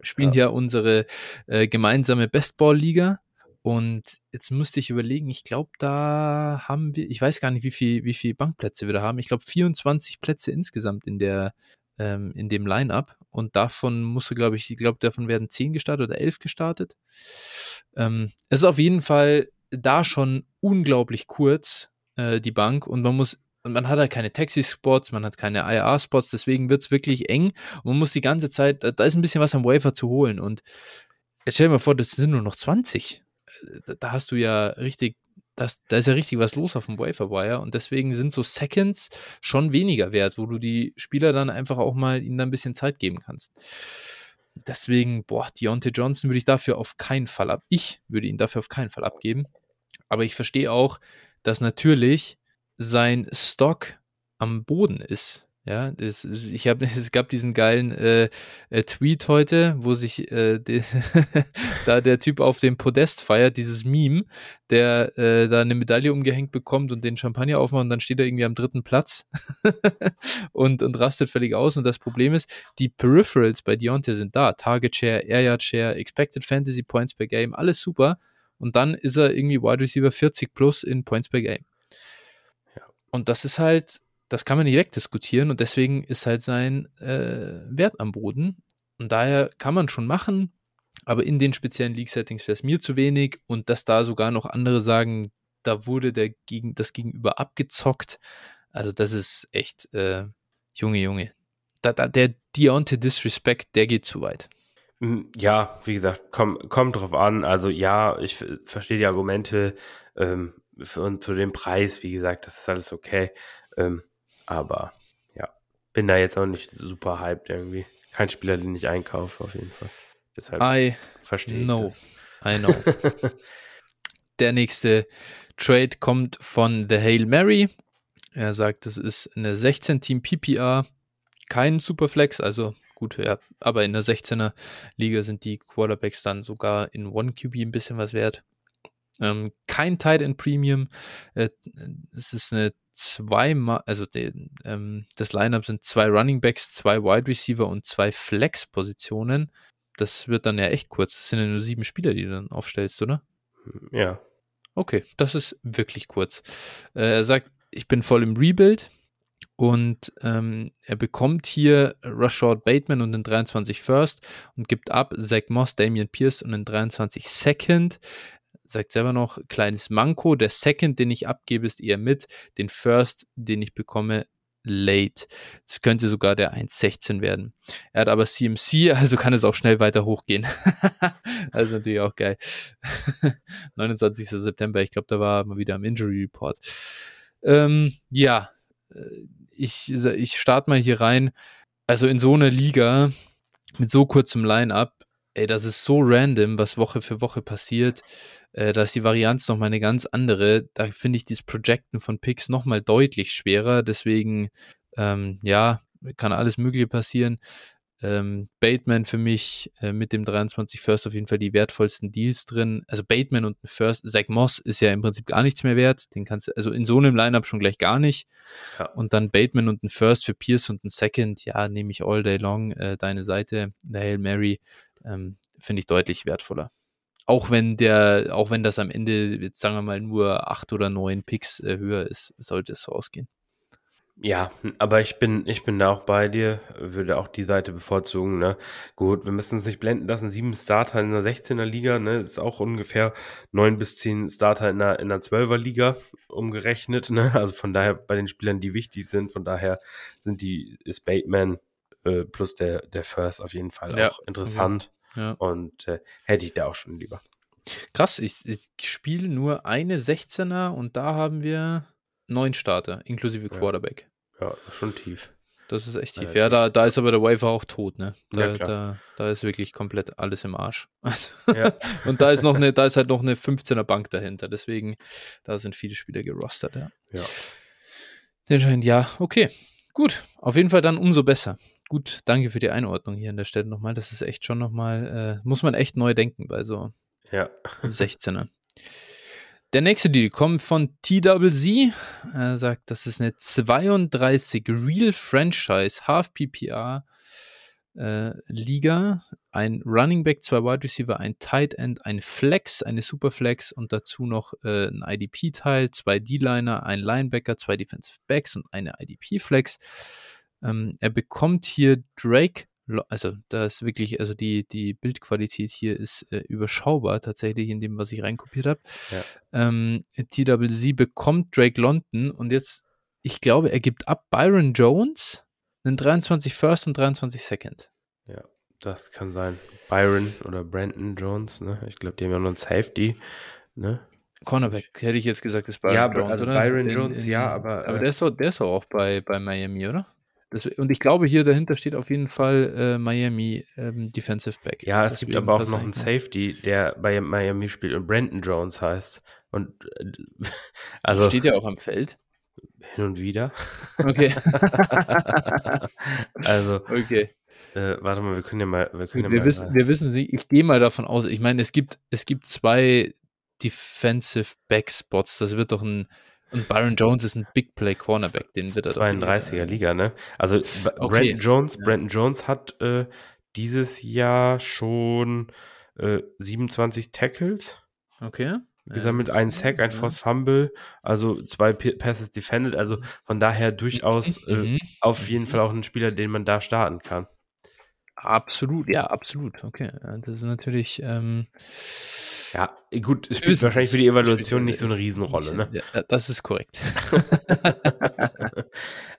spielen ja, ja unsere äh, gemeinsame Bestball-Liga. Und jetzt müsste ich überlegen, ich glaube, da haben wir, ich weiß gar nicht, wie viel, wie viel Bankplätze wir da haben. Ich glaube, 24 Plätze insgesamt in der, ähm, in dem Line-Up. Und davon musste, glaube ich, ich glaube, davon werden 10 gestartet oder 11 gestartet. Ähm, es ist auf jeden Fall da schon unglaublich kurz, äh, die Bank. Und man muss und man hat halt keine Taxi-Spots, man hat keine IR-Spots, deswegen wird es wirklich eng und man muss die ganze Zeit, da ist ein bisschen was am Wafer zu holen und jetzt stell dir mal vor, das sind nur noch 20. Da, da hast du ja richtig, das, da ist ja richtig was los auf dem Wafer-Wire und deswegen sind so Seconds schon weniger wert, wo du die Spieler dann einfach auch mal ihnen dann ein bisschen Zeit geben kannst. Deswegen, boah, Deontay Johnson würde ich dafür auf keinen Fall ab. Ich würde ihn dafür auf keinen Fall abgeben. Aber ich verstehe auch, dass natürlich sein Stock am Boden ist. Ja, das, ich habe, es gab diesen geilen äh, äh, Tweet heute, wo sich äh, de, da der Typ auf dem Podest feiert, dieses Meme, der äh, da eine Medaille umgehängt bekommt und den Champagner aufmacht und dann steht er irgendwie am dritten Platz und, und rastet völlig aus. Und das Problem ist, die Peripherals bei Deontay sind da. Target Share, Air Yard Share, Expected Fantasy Points per Game, alles super. Und dann ist er irgendwie Wide Receiver 40 plus in Points per Game. Und das ist halt, das kann man nicht wegdiskutieren und deswegen ist halt sein äh, Wert am Boden. Und daher kann man schon machen, aber in den speziellen League-Settings wäre es mir zu wenig und dass da sogar noch andere sagen, da wurde der gegen, das Gegenüber abgezockt. Also das ist echt, äh, Junge, Junge. Da, da, der Deontay Disrespect, der geht zu weit. Hm, ja, wie gesagt, komm, kommt drauf an. Also ja, ich verstehe die Argumente. Ähm, und zu dem Preis, wie gesagt, das ist alles okay. Ähm, aber ja, bin da jetzt auch nicht super hyped irgendwie. Kein Spieler, den ich einkaufe, auf jeden Fall. Deshalb I verstehe know. ich das. I know. Der nächste Trade kommt von The Hail Mary. Er sagt, das ist eine 16-Team PPR, kein Superflex, also gut, ja, aber in der 16er Liga sind die Quarterbacks dann sogar in One QB ein bisschen was wert. Ähm, kein Tight End Premium. Äh, es ist eine zweimal, also die, ähm, das Lineup sind zwei Running Backs, zwei Wide Receiver und zwei Flex-Positionen. Das wird dann ja echt kurz. Das sind ja nur sieben Spieler, die du dann aufstellst, oder? Ja. Okay, das ist wirklich kurz. Äh, er sagt, ich bin voll im Rebuild und ähm, er bekommt hier Rashad Bateman und den 23 First und gibt ab Zach Moss, Damian Pierce und den 23 Second sagt selber noch, kleines Manko. Der Second, den ich abgebe, ist eher mit. Den First, den ich bekomme, late. Das könnte sogar der 1.16 werden. Er hat aber CMC, also kann es auch schnell weiter hochgehen. also natürlich auch geil. 29. September, ich glaube, da war mal wieder am Injury Report. Ähm, ja, äh, ich, ich starte mal hier rein. Also in so einer Liga mit so kurzem Line-up, ey, das ist so random, was Woche für Woche passiert. Äh, da ist die Varianz nochmal eine ganz andere. Da finde ich dieses Projecten von Picks nochmal deutlich schwerer. Deswegen, ähm, ja, kann alles Mögliche passieren. Ähm, Bateman für mich äh, mit dem 23 First auf jeden Fall die wertvollsten Deals drin. Also Bateman und ein First, Zach Moss ist ja im Prinzip gar nichts mehr wert. Den kannst du, also in so einem Lineup schon gleich gar nicht. Ja. Und dann Bateman und ein First für Pierce und ein Second, ja, nehme ich all day long. Äh, deine Seite, der Hail Mary, ähm, finde ich deutlich wertvoller. Auch wenn der, auch wenn das am Ende, jetzt sagen wir mal, nur acht oder neun Picks äh, höher ist, sollte es so ausgehen. Ja, aber ich bin, ich bin da auch bei dir, würde auch die Seite bevorzugen, ne? Gut, wir müssen uns nicht blenden lassen, sieben Starter in der 16er Liga, ne? Ist auch ungefähr neun bis zehn Starter in der, in der 12er Liga umgerechnet, ne? Also von daher bei den Spielern, die wichtig sind, von daher sind die, ist Bateman äh, plus der, der First auf jeden Fall ja. auch interessant. Ja. Und äh, hätte ich da auch schon lieber. Krass, ich, ich spiele nur eine 16er und da haben wir neun Starter, inklusive Quarterback. Ja, schon tief. Das ist echt tief. Ja, da, da ist aber der Waiver auch tot, ne? Da, ja, da, da ist wirklich komplett alles im Arsch. Ja. und da ist noch eine, da ist halt noch eine 15er Bank dahinter. Deswegen, da sind viele Spieler gerostet, ja. Ja. Anscheinend, ja, okay. Gut. Auf jeden Fall dann umso besser. Gut, danke für die Einordnung hier an der Stelle nochmal. Das ist echt schon nochmal, äh, muss man echt neu denken bei so ja. 16er. Der nächste Deal kommt von TWZ. Er sagt, das ist eine 32 Real Franchise Half PPR äh, Liga. Ein Running Back, zwei Wide Receiver, ein Tight End, ein Flex, eine Superflex und dazu noch äh, ein IDP-Teil, zwei D-Liner, ein Linebacker, zwei Defensive Backs und eine IDP-Flex. Ähm, er bekommt hier Drake also da ist wirklich, also die, die Bildqualität hier ist äh, überschaubar tatsächlich in dem, was ich reinkopiert habe. Ja. Ähm, TWC bekommt Drake London und jetzt, ich glaube, er gibt ab Byron Jones einen 23 First und 23 Second. Ja, das kann sein. Byron oder Brandon Jones, ne? Ich glaube, die haben ja noch einen Safety, ne? Cornerback, hätte ich jetzt gesagt, ist Byron ja, Jones, also oder? Byron in, Jones, in, ja, aber. Aber äh, der, ist doch, der ist doch auch bei, bei Miami, oder? Das, und ich glaube, hier dahinter steht auf jeden Fall äh, Miami ähm, Defensive Back. Ja, es gibt aber auch noch einen Safety, der bei Miami spielt und Brandon Jones heißt. Und äh, also steht ja auch am Feld. Hin und wieder. Okay. also. Okay. Äh, warte mal, wir können ja mal. Wir, können ja wir, mal wissen, wir wissen sie, ich gehe mal davon aus, ich meine, es gibt, es gibt zwei Defensive Back Spots. Das wird doch ein und Byron Jones ist ein Big Play Cornerback, den wird er 32er Liga, ne? Also okay. Brandon Jones. Brandon Jones hat äh, dieses Jahr schon äh, 27 Tackles. Okay. Gesammelt ja, einen Sack, ein ja. Force Fumble, also zwei P Passes defended, also von daher durchaus äh, mhm. auf jeden Fall auch ein Spieler, den man da starten kann. Absolut, ja, absolut. Okay, das ist natürlich ähm, ja, gut, es spielt wahrscheinlich für die Evaluation nicht so eine Riesenrolle, ne? Ja, das ist korrekt.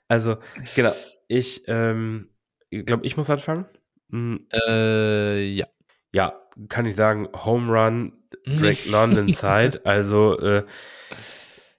also, genau, ich ähm, glaube, ich muss anfangen. Mhm. Äh, ja. Ja, kann ich sagen, Home Run, Drake London Zeit. Also äh,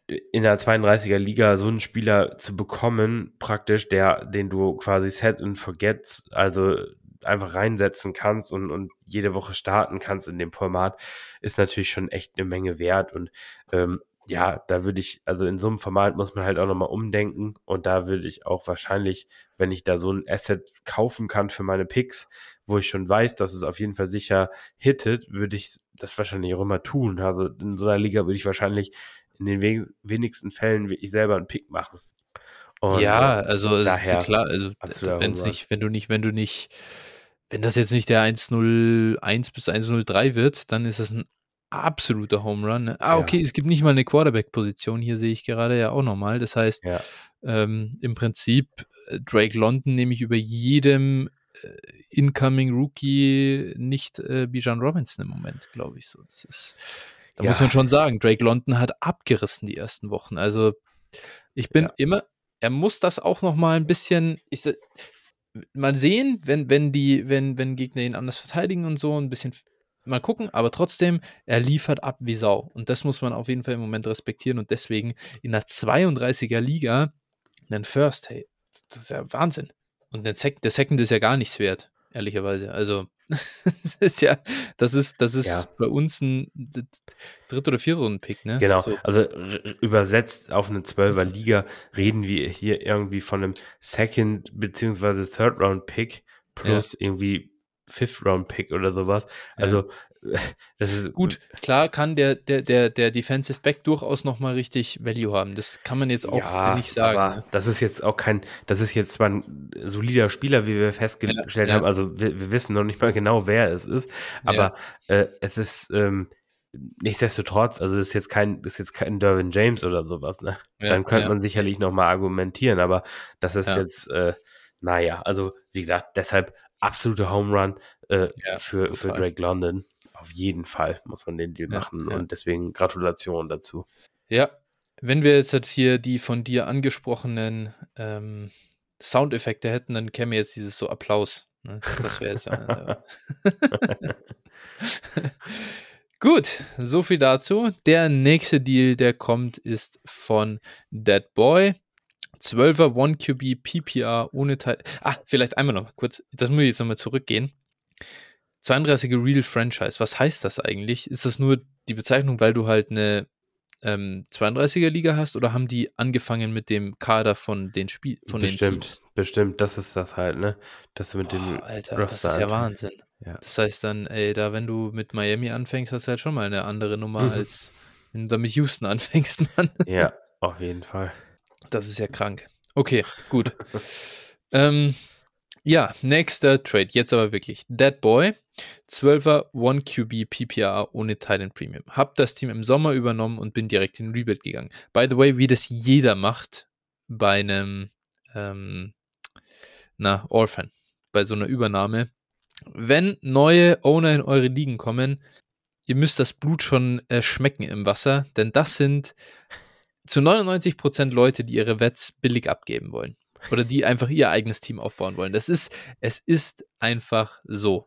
in der 32er Liga so einen Spieler zu bekommen, praktisch, der, den du quasi set and forget, also einfach reinsetzen kannst und, und jede Woche starten kannst in dem Format, ist natürlich schon echt eine Menge wert. Und ähm, ja, da würde ich, also in so einem Format muss man halt auch nochmal umdenken. Und da würde ich auch wahrscheinlich, wenn ich da so ein Asset kaufen kann für meine Picks, wo ich schon weiß, dass es auf jeden Fall sicher hittet, würde ich das wahrscheinlich auch immer tun. Also in so einer Liga würde ich wahrscheinlich in den wenigsten Fällen wirklich selber einen Pick machen. Und ja, äh, also daher klar, also wenn nicht, wenn du nicht, wenn du nicht wenn das jetzt nicht der 101 bis 103 wird, dann ist das ein absoluter Home Run. Ne? Ah, okay, ja. es gibt nicht mal eine Quarterback-Position, hier sehe ich gerade ja auch nochmal. Das heißt, ja. ähm, im Prinzip äh, Drake London nehme ich über jedem äh, Incoming Rookie nicht äh, Bijan Robinson im Moment, glaube ich. So, das ist, da ja. muss man schon sagen, Drake London hat abgerissen die ersten Wochen. Also ich bin immer, er muss das auch nochmal ein bisschen, ich, mal sehen, wenn, wenn die, wenn, wenn Gegner ihn anders verteidigen und so, ein bisschen mal gucken, aber trotzdem, er liefert ab wie Sau. Und das muss man auf jeden Fall im Moment respektieren und deswegen in der 32er Liga einen First, hey, das ist ja Wahnsinn. Und der, Second ist ja gar nichts wert, ehrlicherweise. Also, das ist ja, das ist, das ist ja. bei uns ein dritt- oder viertrunden-Pick, ne? Genau, so. also übersetzt auf eine Zwölfer Liga reden wir hier irgendwie von einem Second- beziehungsweise Third-Round-Pick, plus ja. irgendwie Fifth-Round-Pick oder sowas. Also. das ist. Gut, klar kann der, der, der, der Defensive Back durchaus nochmal richtig Value haben. Das kann man jetzt auch ja, nicht sagen. Aber ne? das ist jetzt auch kein, das ist jetzt zwar ein solider Spieler, wie wir festgestellt ja, haben. Also, wir, wir, wissen noch nicht mal genau, wer es ist. Aber äh, es ist, ähm, nichtsdestotrotz, also ist jetzt kein, ist jetzt kein Dervin James oder sowas, ne? Dann könnte man sicherlich nochmal argumentieren, aber das ist jetzt, äh, naja, also wie gesagt, deshalb absolute Home Run äh, ja, für, für Drake London. Auf jeden Fall muss man den Deal ja, machen ja. und deswegen Gratulation dazu. Ja, wenn wir jetzt hier die von dir angesprochenen ähm, Soundeffekte hätten, dann käme jetzt dieses so Applaus. Ne? Das wäre jetzt. Äh, Gut, so viel dazu. Der nächste Deal, der kommt, ist von Dead Boy. 12er 1QB PPR ohne Teil. Ah, vielleicht einmal noch kurz, das muss ich jetzt nochmal zurückgehen. 32er Real Franchise, was heißt das eigentlich? Ist das nur die Bezeichnung, weil du halt eine ähm, 32er Liga hast oder haben die angefangen mit dem Kader von den Spiel von bestimmt, den Teams? Bestimmt, das ist das halt, ne? Das mit Boah, dem Alter, Roster das ist ja Wahnsinn. Ja. Das heißt dann, ey, da wenn du mit Miami anfängst, hast du halt schon mal eine andere Nummer als wenn du da mit Houston anfängst, Mann. Ja, auf jeden Fall. Das ist ja krank. Okay, gut. ähm, ja, nächster Trade. Jetzt aber wirklich. Dead Boy, 12er 1QB PPR ohne Titan Premium. Hab das Team im Sommer übernommen und bin direkt in Rebuild gegangen. By the way, wie das jeder macht bei einem ähm, na, Orphan, bei so einer Übernahme. Wenn neue Owner in eure Ligen kommen, ihr müsst das Blut schon äh, schmecken im Wasser, denn das sind zu 99% Leute, die ihre Wets billig abgeben wollen. Oder die einfach ihr eigenes Team aufbauen wollen. Das ist, es ist einfach so.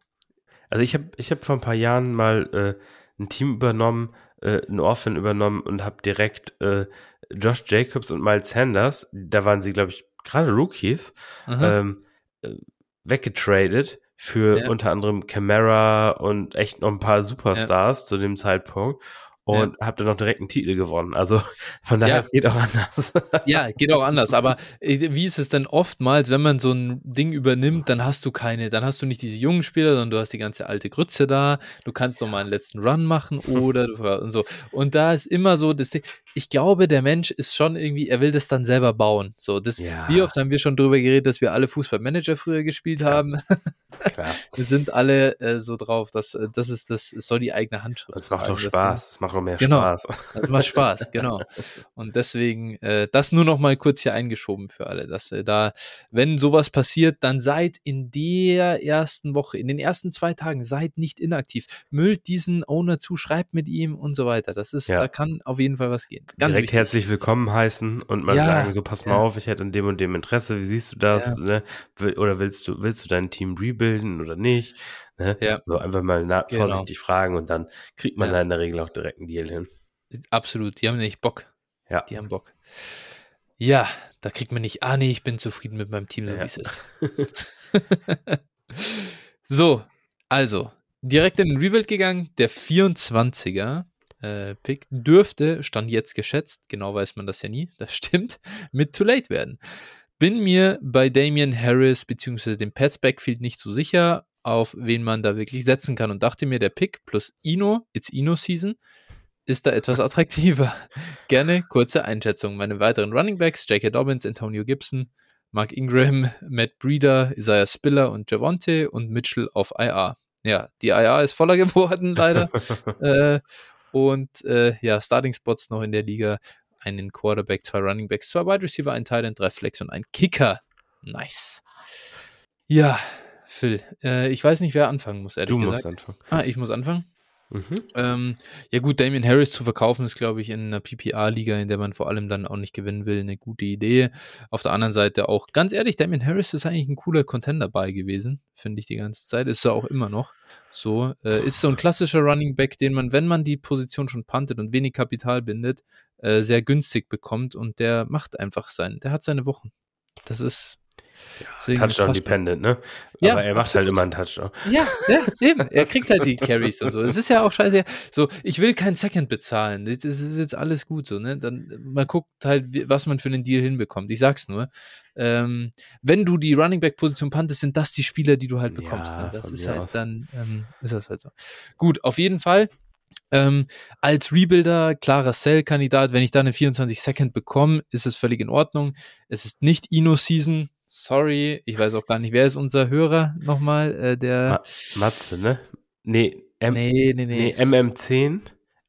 Also ich habe ich hab vor ein paar Jahren mal äh, ein Team übernommen, äh, ein Orphan übernommen und habe direkt äh, Josh Jacobs und Miles Sanders, da waren sie, glaube ich, gerade Rookies, ähm, äh, weggetradet für ja. unter anderem Camara und echt noch ein paar Superstars ja. zu dem Zeitpunkt und ja. habe dann noch direkt einen Titel gewonnen. Also von daher, ja. es geht auch anders. ja, geht auch anders. Aber äh, wie ist es denn oftmals, wenn man so ein Ding übernimmt, dann hast du keine, dann hast du nicht diese jungen Spieler, sondern du hast die ganze alte Grütze da. Du kannst noch mal einen letzten Run machen oder und so. Und da ist immer so das Ding. Ich glaube, der Mensch ist schon irgendwie, er will das dann selber bauen. So, das, ja. wie oft haben wir schon darüber geredet, dass wir alle Fußballmanager früher gespielt haben. Klar. wir sind alle äh, so drauf, dass äh, das ist das, es soll die eigene Handschrift. Das macht doch Spaß. Das macht auch mehr genau. Spaß. Das macht Spaß, genau. Und deswegen äh, das nur noch mal kurz hier eingeschoben für alle, dass wir da, wenn sowas passiert, dann seid in der ersten Woche, in den ersten zwei Tagen, seid nicht inaktiv. Müllt diesen Owner zu, schreibt mit ihm und so weiter. Das ist, ja. da kann auf jeden Fall was gehen. Ganz Direkt wichtig. herzlich willkommen heißen und mal ja, sagen, so pass mal ja. auf, ich hätte an dem und dem Interesse, wie siehst du das? Ne? Oder willst du, willst du dein Team rebuilden oder nicht? Ne? Ja. So einfach mal na, genau. vorsichtig fragen und dann kriegt man ja. da in der Regel auch direkt einen Deal hin. Absolut, die haben nicht Bock. Ja. Die haben Bock. Ja, da kriegt man nicht, ah nee, ich bin zufrieden mit meinem Team, so ja. wie es ist. so, also, direkt in den Rebuild gegangen, der 24er äh, Pick dürfte, stand jetzt geschätzt, genau weiß man das ja nie, das stimmt, mit Too Late werden. Bin mir bei Damian Harris bzw. dem Pets Backfield nicht so sicher, auf wen man da wirklich setzen kann und dachte mir, der Pick plus Ino, it's Ino Season, ist da etwas attraktiver. Gerne kurze Einschätzung. Meine weiteren Running Backs, J.K. Dobbins, Antonio Gibson, Mark Ingram, Matt Breeder, Isaiah Spiller und Javonte und Mitchell auf IR. Ja, die IR ist voller geworden, leider. äh, und äh, ja, Starting Spots noch in der Liga. Einen Quarterback, zwei Running Backs, zwei Wide Receiver, ein Thailand, drei Flex und ein Kicker. Nice. Ja, Phil, äh, ich weiß nicht, wer anfangen muss, ehrlich du gesagt. Du musst anfangen. Ah, ich muss anfangen? Mhm. Ähm, ja gut, Damien Harris zu verkaufen ist, glaube ich, in einer PPR-Liga, in der man vor allem dann auch nicht gewinnen will, eine gute Idee. Auf der anderen Seite auch, ganz ehrlich, Damien Harris ist eigentlich ein cooler Contender bei gewesen, finde ich die ganze Zeit. Ist er auch immer noch so. Äh, ist so ein klassischer Running Back, den man, wenn man die Position schon puntet und wenig Kapital bindet, äh, sehr günstig bekommt und der macht einfach sein, der hat seine Wochen. Das ist ja, Touchdown-dependent, ne? Ja, Aber er macht halt absolut. halt immer einen Touchdown. Ja, ja, eben. Er kriegt halt die Carries und so. Es ist ja auch scheiße. So, ich will kein Second bezahlen. Das ist jetzt alles gut so, ne? Dann, man guckt halt, was man für einen Deal hinbekommt. Ich sag's nur. ähm, wenn du die Running Back Position pantest, sind das die Spieler, die du halt bekommst. Ja, ne? Das ist halt aus. dann, ähm, ist das halt so. Gut, auf jeden Fall. Ähm, als Rebuilder, klarer Sell-Kandidat, wenn ich da eine 24 Second bekomme, ist es völlig in Ordnung. Es ist nicht Ino-Season. Sorry, ich weiß auch gar nicht, wer ist unser Hörer nochmal, äh, der. Ma Matze, ne? Nee, M nee, nee, nee. nee, MM10.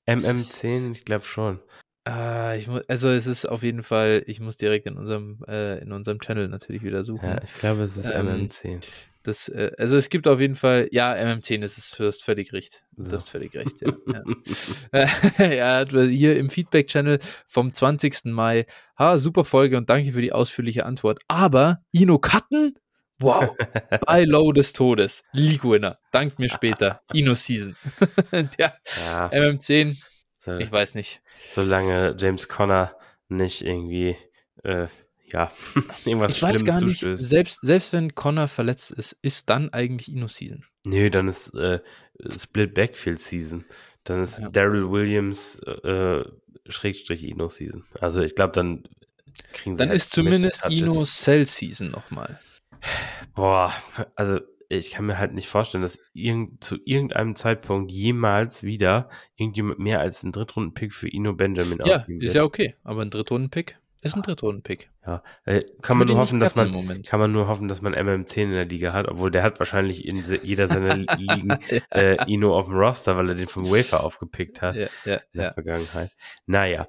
MM10, ich glaube schon. Ah, ich muss, also es ist auf jeden Fall, ich muss direkt in unserem, äh, in unserem Channel natürlich wieder suchen. Ja, ich glaube, es ist Ähm, MM10. Das, äh, also es gibt auf jeden Fall, ja, MM10 ist es, du hast völlig recht. Du So. hast völlig recht, ja. ja. Ja, du- hier im Feedback-Channel vom 20. Mai. Ha, super Folge und danke für die ausführliche Antwort. Aber Ino Cutten? Wow. Bei Low des Todes. League Winner. Dankt mir später. Ino Season. ja, ja, MM10, so, ich weiß nicht. solange James Conner nicht irgendwie, äh, ja, irgendwas Ich weiß Schlimmes gar nicht, zustößt. selbst, selbst wenn Connor verletzt ist, ist dann eigentlich Ino Season. Nö, dann ist äh, Split Backfield Season. Dann ist Ja. Daryl Williams äh, Schrägstrich Ino Season. Also ich glaube, dann kriegen sie Dann halt ist zumindest. Ino Cell Season nochmal. Boah, also ich kann mir halt nicht vorstellen, dass irgend, zu irgendeinem Zeitpunkt jemals wieder irgendjemand mehr als einen Drittrunden-Pick für Ino Benjamin Ja, ausgeben ist wird. ja okay. Aber ein Drittrunden-Pick ist ein Drittrunden-Pick. Ja, äh, kann man nur hoffen, dass man kann man nur hoffen, dass man MM10 in der Liga hat, obwohl der hat wahrscheinlich in jeder seiner Ligen äh, Ino auf dem Roster, weil er den vom Wafer aufgepickt hat Ja, ja, in der ja. Vergangenheit. Naja.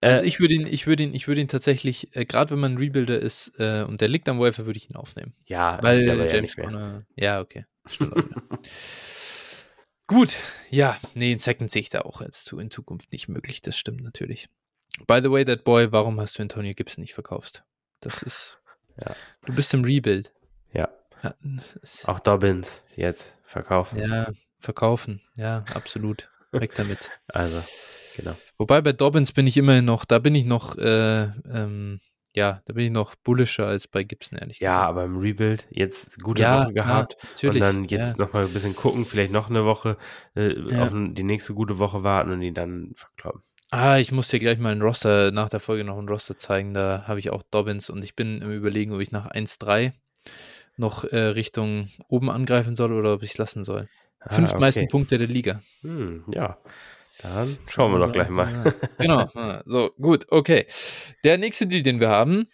Also Äh, ich würde ihn, ich würde ihn, ich würde ihn tatsächlich, äh, gerade wenn man ein Rebuilder ist und der liegt am Wafer, würde ich ihn aufnehmen. ja, Weil ja James mehr. Conner. Ja, okay. Gut, ja, nee, in Second sehe ich da auch jetzt zu in Zukunft nicht möglich. Das stimmt natürlich. By the way, that boy, warum hast du Antonio Gibson nicht verkaufst? Das ist. Ja. Du bist im Rebuild. Ja, Ja, auch Dobbins jetzt verkaufen. ja verkaufen. Ja, absolut. Weg damit. Also, genau. Wobei bei Dobbins bin ich immerhin noch, da bin ich noch, äh, ähm, ja, da bin ich noch bullischer als bei Gibson, ehrlich Ja, gesagt. aber im Rebuild jetzt gute Ja, Woche klar, gehabt natürlich. und dann jetzt ja. noch mal ein bisschen gucken, vielleicht noch eine Woche äh, Ja. auf die nächste gute Woche warten und ihn dann verkloppen. Ah, ich muss dir gleich mal ein Roster, nach der Folge noch ein Roster zeigen. Da habe ich auch Dobbins und ich bin im Überlegen, ob ich nach 1-3 noch äh, Richtung oben angreifen soll oder ob ich es lassen soll. Ah, Fünf meisten okay. Punkte der Liga. Hm, ja, dann schauen wir doch gleich mal. genau. So, gut, okay. Der nächste Deal, den wir haben,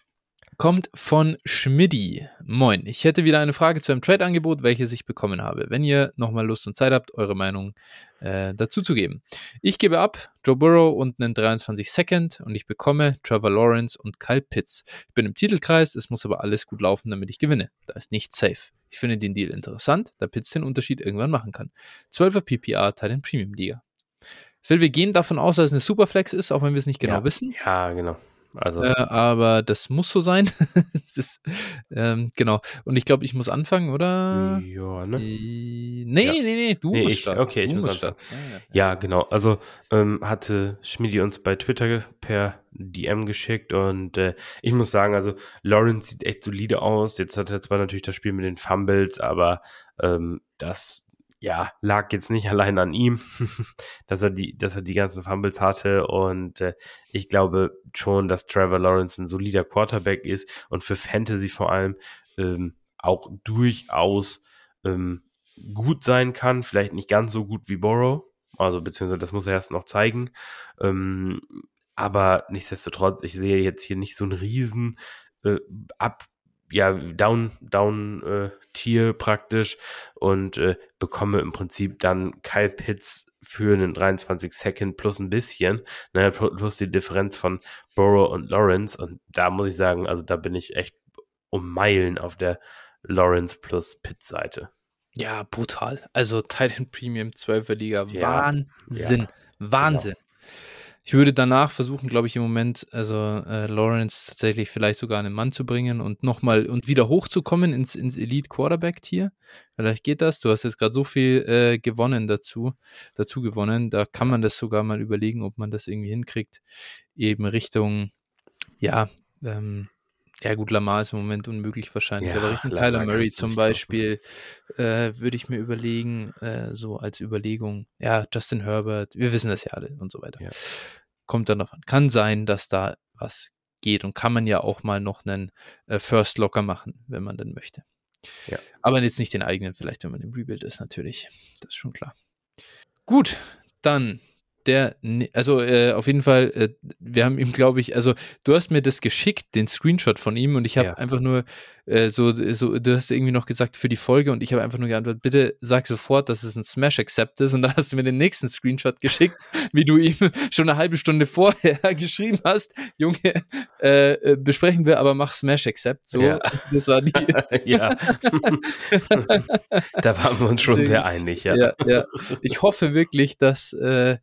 kommt von Schmiddi. Moin. Ich hätte wieder eine Frage zu einem Trade-Angebot, welches ich bekommen habe. Wenn ihr nochmal Lust und Zeit habt, eure Meinung äh, dazu zu geben. Ich gebe ab Joe Burrow und einen 23 Second und ich bekomme Trevor Lawrence und Kyle Pitts. Ich bin im Titelkreis, es muss aber alles gut laufen, damit ich gewinne. Da ist nicht safe. Ich finde den Deal interessant, da Pitts den Unterschied irgendwann machen kann. 12er PPR Teil in Premium Liga. Phil, wir gehen davon aus, dass es eine Superflex ist, auch wenn wir es nicht genau ja. wissen. Ja, genau. Also, Äh, aber das muss so sein. Ist, ähm, genau. Und ich glaube, ich muss anfangen, oder? ja, ne? Nee, Ja. nee, nee, du Nee, musst ich- starten. okay, ich du muss musst starten. anfangen. Ja, Ja, genau. Also ähm, hatte Schmidi uns bei Twitter per DM geschickt und äh, ich muss sagen, also Lawrence sieht echt solide aus. Jetzt hat er zwar natürlich das Spiel mit den Fumbles, aber ähm, das ja lag jetzt nicht allein an ihm, dass er die, dass er die ganzen Fumbles hatte. Und äh, ich glaube schon, dass Trevor Lawrence ein solider Quarterback ist und für Fantasy vor allem ähm, auch durchaus ähm, gut sein kann, vielleicht nicht ganz so gut wie Borrow, also beziehungsweise das muss er erst noch zeigen. Ähm, aber nichtsdestotrotz, ich sehe jetzt hier nicht so einen riesen äh, ab, ja, down, down äh, Tier praktisch und äh, bekomme im Prinzip dann Kyle Pitts für einen 23 Second plus ein bisschen, ne, plus die Differenz von Borrow und Lawrence und da muss ich sagen, also da bin ich echt um Meilen auf der Lawrence plus Pitts Seite. ja brutal. Also Titan Premium 12er Liga. Ja, Wahnsinn. Wahnsinn. Ich würde danach versuchen, glaube ich, im Moment, also äh, Lawrence tatsächlich vielleicht sogar einen Mann zu bringen und nochmal und wieder hochzukommen ins, ins Elite Quarterback-Tier. Vielleicht geht das. Du hast jetzt gerade so viel äh, gewonnen dazu, dazu gewonnen. Da kann man das sogar mal überlegen, ob man das irgendwie hinkriegt. Eben Richtung, ja, ähm, ja gut, Lamar ist im Moment unmöglich wahrscheinlich, Ja, aber Richtung Tyler Murray zum Beispiel äh, würde ich mir überlegen, äh, so als Überlegung, ja, Justin Herbert, wir wissen das ja alle und so weiter. Ja. Kommt dann noch an. Kann sein, dass da was geht und kann man ja auch mal noch einen äh, First locker machen, wenn man denn möchte. Ja. Aber jetzt nicht den eigenen, vielleicht, wenn man im Rebuild ist, natürlich. Das ist schon klar. Gut, dann der, also äh, auf jeden Fall, äh, wir haben ihm, glaube ich, also du hast mir das geschickt, den Screenshot von ihm und ich habe ja. einfach nur äh, so, so, du hast irgendwie noch gesagt für die Folge und ich habe einfach nur geantwortet, bitte sag sofort, dass es ein Smash Accept ist und dann hast du mir den nächsten Screenshot geschickt, wie du ihm schon eine halbe Stunde vorher geschrieben hast, Junge, äh, äh, besprechen wir, aber mach Smash Accept, so, ja. das war die. ja, da waren wir uns schon sehr einig, ja. ja. Ja, Ich hoffe wirklich, dass äh,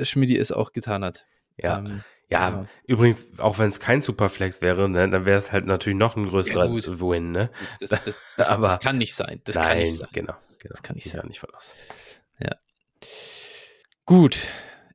Schmidi es auch getan hat. Ja. Ähm, ja, ja, übrigens, auch wenn es kein Superflex wäre, ne, dann wäre es halt natürlich noch ein größerer ja, Win, ne? Das, das, das, Aber, das kann nicht sein. Das nein, kann nicht sein. Genau, genau. Das kann nicht sein. Ja, nicht aus. Ja. Gut.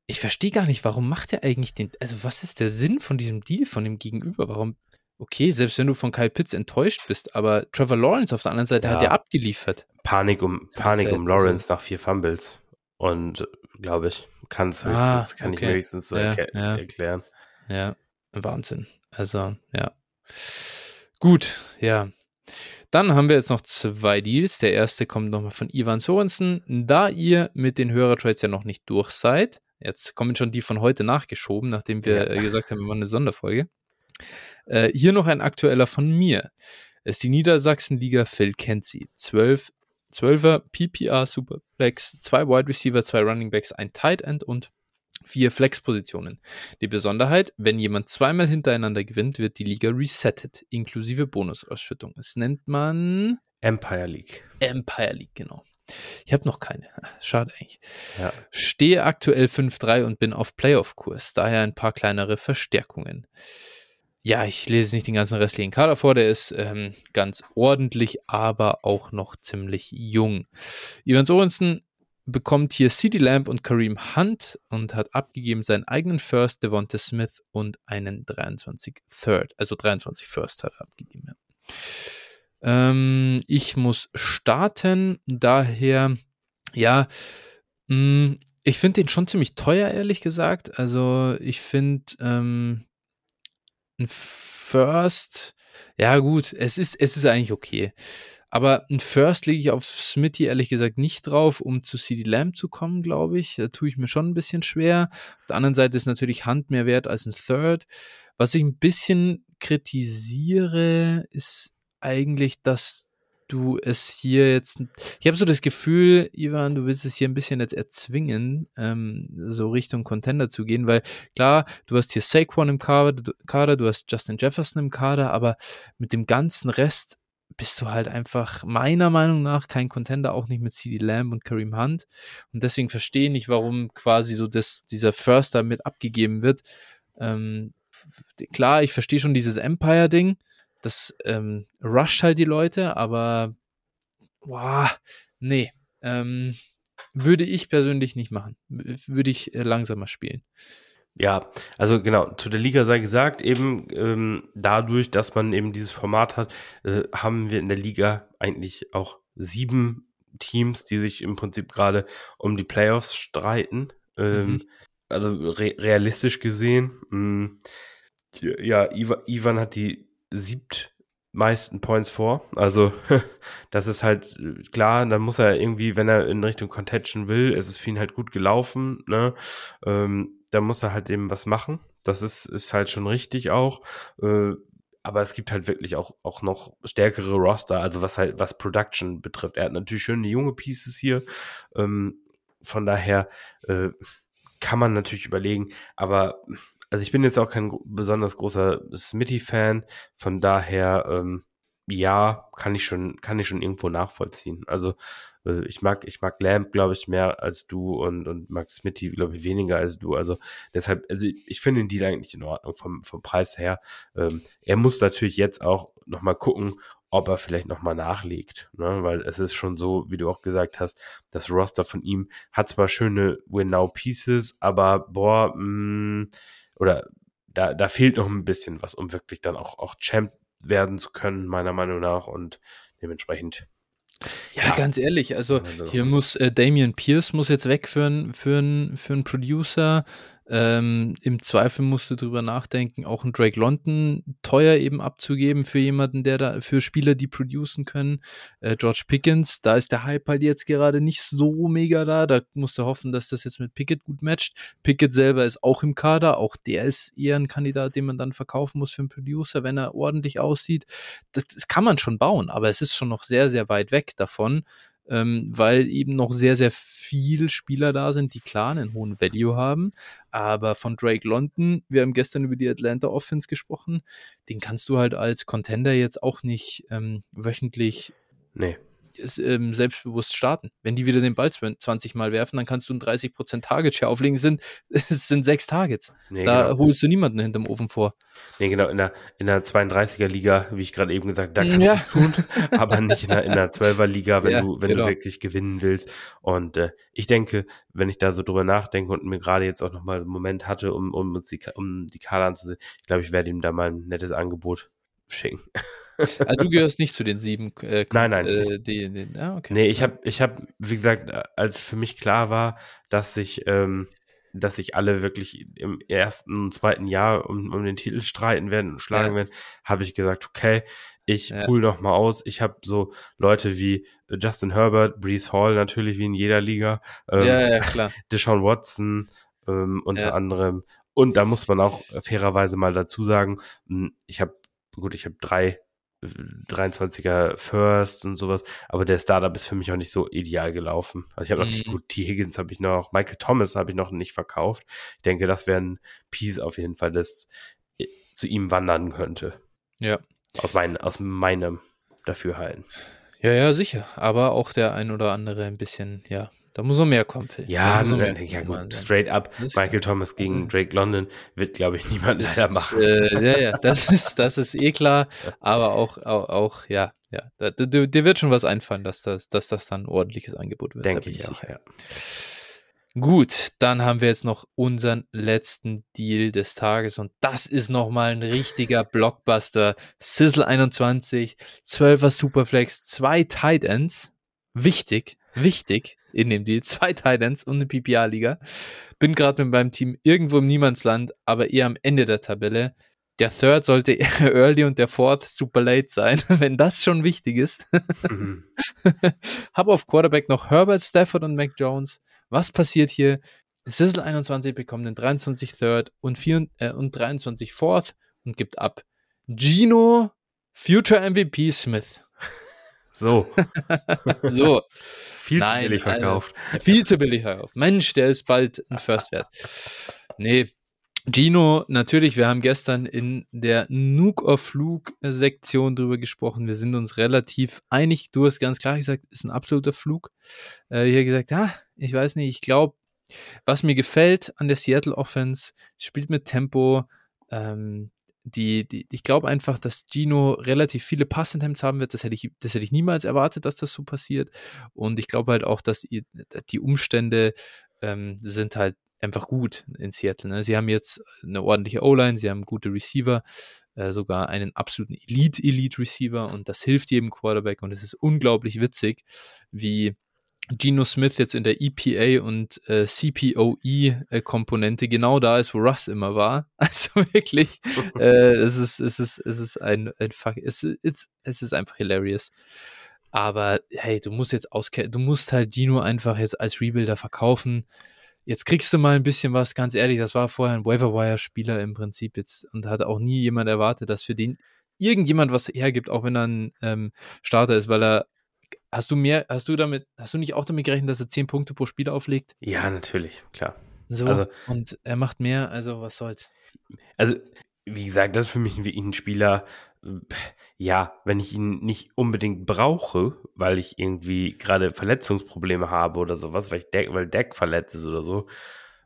Ich verstehe gar nicht, warum macht er eigentlich den, also was ist der Sinn von diesem Deal von dem Gegenüber? Warum, okay, selbst wenn du von Kyle Pitts enttäuscht bist, aber Trevor Lawrence auf der anderen Seite ja. hat ja abgeliefert. Panik um, Panik um Lawrence nach vier Fumbles. Und glaube ich. Kann's höchstens, ah, kann okay. ich höchstens so ja, erk ja. erklären. Ja, Wahnsinn. Also, ja. Gut, ja. Dann haben wir jetzt noch zwei Deals. Der erste kommt nochmal von Ivan Sorensen. Da ihr mit den Hörertrades ja noch nicht durch seid, jetzt kommen schon die von heute nachgeschoben, nachdem wir ja. Äh, gesagt haben, wir machen eine Sonderfolge. Äh, hier noch ein aktueller von mir. Es ist die Niedersachsenliga Phil kennt sie. 12 12er PPR Superflex, zwei Wide Receiver, zwei Running Backs, ein Tight End und vier Flex-Positionen. Die Besonderheit, wenn jemand zweimal hintereinander gewinnt, wird die Liga resettet, inklusive Bonusausschüttung. Es nennt man Empire League. Empire League, genau. Ich habe noch keine. Schade eigentlich. Ja. Stehe aktuell 5-3 und bin auf Playoff-Kurs, daher ein paar kleinere Verstärkungen ja, ich lese nicht den ganzen restlichen Kader vor, der ist ähm, ganz ordentlich, aber auch noch ziemlich jung. Ivan Sorensen bekommt hier CD Lamb und Kareem Hunt und hat abgegeben seinen eigenen First, Devonta Smith und einen 23 Third, also 23 First hat er abgegeben. Ähm, ich muss starten, daher, ja, mh, mm, ich finde den schon ziemlich teuer, ehrlich gesagt. Also ich finde, ähm, ein First, ja gut, es ist, es ist eigentlich okay. Aber ein First lege ich auf Smithy ehrlich gesagt nicht drauf, um zu CD Lamb zu kommen, glaube ich. Da tue ich mir schon ein bisschen schwer. Auf der anderen Seite ist natürlich Hand mehr wert als ein Third. Was ich ein bisschen kritisiere, ist eigentlich, dass du es hier jetzt. Ich habe so das Gefühl, Ivan, du willst es hier ein bisschen jetzt erzwingen, ähm, so Richtung Contender zu gehen, weil klar, du hast hier Saquon im Kader, du, Kader, du hast Justin Jefferson im Kader, aber mit dem ganzen Rest bist du halt einfach meiner Meinung nach kein Contender, auch nicht mit CD Lamb und Kareem Hunt. Und deswegen verstehe ich nicht, warum quasi so das, dieser First mit abgegeben wird. Ähm, klar, ich verstehe schon dieses Empire-Ding, das ähm, rusht halt die Leute, aber boah, nee, ähm, würde ich persönlich nicht machen. Würde ich äh, langsamer spielen. Ja, also genau, zu der Liga sei gesagt, eben ähm, dadurch, dass man eben dieses Format hat, äh, haben wir in der Liga eigentlich auch sieben Teams, die sich im Prinzip gerade um die Playoffs streiten. Ähm, mhm. Also re realistisch gesehen, mh, ja, Ivan, Ivan hat die siebt meisten Points vor. Also das ist halt klar, dann muss er irgendwie, wenn er in Richtung Contention will, es ist für ihn halt gut gelaufen, ne? Ähm, da muss er halt eben was machen. Das ist, ist halt schon richtig auch. Äh, aber es gibt halt wirklich auch, auch noch stärkere Roster, also was halt, was Production betrifft. Er hat natürlich schöne junge Pieces hier. Ähm, von daher äh, kann man natürlich überlegen, aber also ich bin jetzt auch kein besonders großer Smitty-Fan, von daher, ähm, ja, kann ich schon, kann ich schon irgendwo nachvollziehen. Also äh, ich mag, ich mag Lamp, glaube ich, mehr als du und, und mag Smitty, glaube ich, weniger als du. Also deshalb, also ich finde den Deal eigentlich in Ordnung vom, vom Preis her. Ähm, er muss natürlich jetzt auch nochmal gucken, ob er vielleicht nochmal nachlegt. Ne? Weil es ist schon so, wie du auch gesagt hast, das Roster von ihm hat zwar schöne Win-Now-Pieces, aber boah, mh, mm, oder da, da fehlt noch ein bisschen was, um wirklich dann auch, auch Champ werden zu können, meiner Meinung nach. Und dementsprechend. Ja, ja ganz ehrlich, also hier muss äh, Damian Pierce muss jetzt weg für einen für für ein Producer. Ähm, Im Zweifel musst du drüber nachdenken, auch einen Drake London teuer eben abzugeben für jemanden, der da, für Spieler, die producen können. Äh, George Pickens, da ist der Hype halt jetzt gerade nicht so mega da. Da musst du hoffen, dass das jetzt mit Pickett gut matcht. Pickett selber ist auch im Kader. Auch der ist eher ein Kandidat, den man dann verkaufen muss für einen Producer, wenn er ordentlich aussieht. Das, das kann man schon bauen, aber es ist schon noch sehr, sehr weit weg davon ähm, weil eben noch sehr, sehr viel Spieler da sind, die klar einen hohen Value haben. Aber von Drake London, wir haben gestern über die Atlanta Offense gesprochen, den kannst du halt als Contender jetzt auch nicht ähm, wöchentlich nee ähm, selbstbewusst starten. Wenn die wieder den Ball 20 Mal werfen, dann kannst du ein 30% Target Share auflegen. Es sind, es sind sechs Targets. Nee, da genau. holst du niemanden hinterm Ofen vor. Nee, genau. In der, in der 32er Liga, wie ich gerade eben gesagt, da kannst ja. du es tun, aber nicht in der, in der 12er Liga, wenn ja, du, wenn genau. du wirklich gewinnen willst. Und äh, ich denke, wenn ich da so drüber nachdenke und mir gerade jetzt auch nochmal einen Moment hatte, um, um uns die, um die Kader anzusehen, ich glaube, ich werde ihm da mal ein nettes Angebot schicken. Also du gehörst nicht zu den sieben. Äh, nein, nein. Äh, die, die, ah, okay. Nee, ich habe, ich hab, wie gesagt, als für mich klar war, dass sich, ähm, dass sich alle wirklich im ersten und zweiten Jahr um, um den Titel streiten werden und schlagen ja. werden, habe ich gesagt, okay, ich ja. hol noch mal aus. Ich habe so Leute wie Justin Herbert, Brees Hall natürlich wie in jeder Liga, ähm, ja, ja, klar. Deshaun Watson ähm, unter ja. anderem. Und da muss man auch fairerweise mal dazu sagen, hm, ich habe gut, ich habe drei 23er First und sowas, aber der Startup ist für mich auch nicht so ideal gelaufen. Also ich habe mhm. noch die, gut, T. Higgins habe ich noch, Michael Thomas habe ich noch nicht verkauft. Ich denke, das wäre ein Piece auf jeden Fall, das zu ihm wandern könnte. Ja. Aus, mein, aus meinem Dafürhalten. Ja, ja, sicher. Aber auch der ein oder andere ein bisschen, ja, da muss noch mehr kommen. Phil. Ja, mehr ja gut, straight up. Michael Thomas gegen Drake London wird, glaube ich, niemand leider machen. Äh, ja, ja, das ist, das ist eh klar. Aber auch, auch, auch ja, ja, dir wird schon was einfallen, dass das, dass das dann ein ordentliches Angebot wird. Denke ich, ich auch, ja. Gut, dann haben wir jetzt noch unseren letzten Deal des Tages und das ist nochmal ein richtiger Blockbuster. Sizzle 21, 12er Superflex, zwei Tight Ends. Wichtig, wichtig in dem Deal. Zwei Titans und eine PPA-Liga. Bin gerade mit meinem Team irgendwo im Niemandsland, aber eher am Ende der Tabelle. Der Third sollte eher early und der Fourth super late sein, wenn das schon wichtig ist. Mhm. Hab auf Quarterback noch Herbert, Stafford und Mac Jones. Was passiert hier? Sizzle 21 bekommt den 23 Third und, 4, äh, und 23 Fourth und gibt ab. Gino, Future MVP Smith. So. so. Viel Nein, zu billig verkauft. Also, viel zu billig verkauft. Mensch, der ist bald ein First Wert. Nee, Gino, natürlich, wir haben gestern in der Nuke of Flug Sektion drüber gesprochen. Wir sind uns relativ einig. Du hast ganz klar gesagt, ist ein absoluter Flug. Äh, hier gesagt, ja, ich weiß nicht, ich glaube, was mir gefällt an der Seattle Offense, spielt mit Tempo, ähm, die, die, ich glaube einfach, dass Gino relativ viele Passattempts haben wird. Das hätte, ich, das hätte ich niemals erwartet, dass das so passiert. Und ich glaube halt auch, dass die Umstände ähm, sind halt einfach gut in Seattle. Ne? Sie haben jetzt eine ordentliche O-Line, sie haben gute Receiver, äh, sogar einen absoluten Elite-Elite-Receiver und das hilft jedem Quarterback und es ist unglaublich witzig, wie Geno Smith jetzt in der EPA und äh, CPOE-Komponente äh, genau da ist, wo Russ immer war. Also wirklich, äh, es ist, es ist, es ist ein, ein Fuck, es ist, es ist einfach hilarious. Aber hey, du musst jetzt auskennen, du musst halt Gino einfach jetzt als Rebuilder verkaufen. Jetzt kriegst du mal ein bisschen was, ganz ehrlich, das war vorher ein Waiver-Wire-Spieler im Prinzip jetzt und hat auch nie jemand erwartet, dass für den irgendjemand was hergibt, auch wenn er ein ähm, Starter ist, weil er Hast du mehr, hast du damit, hast du nicht auch damit gerechnet, dass er 10 Punkte pro Spiel auflegt? Ja, natürlich, klar. So, also, und er macht mehr, also was soll's. Also, wie gesagt, das ist für mich wie ein Spieler, ja, wenn ich ihn nicht unbedingt brauche, weil ich irgendwie gerade Verletzungsprobleme habe oder sowas, weil ich Deck, weil Deck verletzt ist oder so,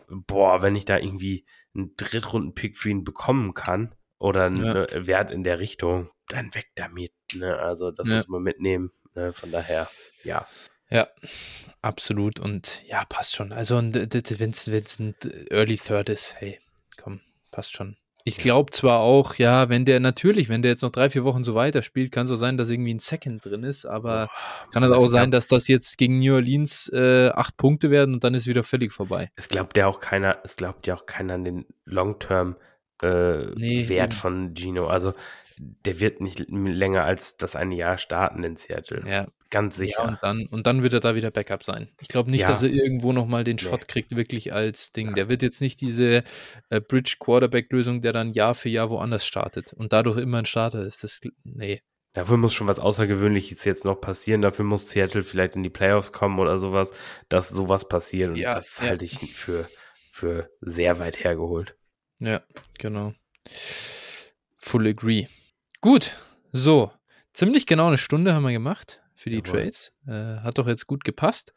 boah, wenn ich da irgendwie einen Drittrunden-Pick für ihn bekommen kann oder einen ja. Ne, Wert in der Richtung, dann weg damit. Ne? Also das ja. muss man mitnehmen. Ne? Von daher, ja. Ja, absolut. Und ja, passt schon. Also, wenn es ein Early Third ist, hey, komm, passt schon. Ich glaube zwar auch, ja, wenn der natürlich, wenn der jetzt noch drei, vier Wochen so weiterspielt, kann es auch sein, dass irgendwie ein Second drin ist, aber oh, kann es auch sein, dass das jetzt gegen New Orleans äh, acht Punkte werden und dann ist wieder völlig vorbei. Es glaubt ja auch keiner, es glaubt ja auch keiner an den Long-Term äh, nee, Wert eben. von Gino. Also der wird nicht länger als das eine Jahr starten in Seattle. Ja. Ganz sicher. Ja, und dann, und dann wird er da wieder Backup sein. Ich glaube nicht, ja. dass er irgendwo nochmal den Shot nee. kriegt, wirklich als Ding. Ja. Der wird jetzt nicht diese äh, Bridge Quarterback-Lösung, der dann Jahr für Jahr woanders startet und dadurch immer ein Starter ist. Das, nee. Dafür muss schon was Außergewöhnliches jetzt noch passieren. Dafür muss Seattle vielleicht in die Playoffs kommen oder sowas, dass sowas passiert. Und ja, das halte ich für, für sehr weit hergeholt. Ja, genau. Full agree. Gut, so. Ziemlich genau eine Stunde haben wir gemacht für die Jawohl. Trades. Äh, hat doch jetzt gut gepasst.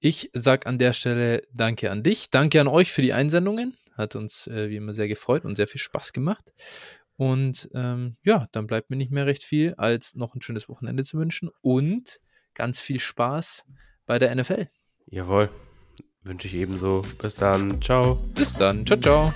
Ich sag an der Stelle Danke an dich. Danke an euch für die Einsendungen. Hat uns äh, wie immer sehr gefreut und sehr viel Spaß gemacht. Und ähm, ja, dann bleibt mir nicht mehr recht viel, als noch ein schönes Wochenende zu wünschen und ganz viel Spaß bei der NFL. Jawohl. Wünsche ich ebenso. Bis dann. Ciao. Bis dann. Ciao, ciao.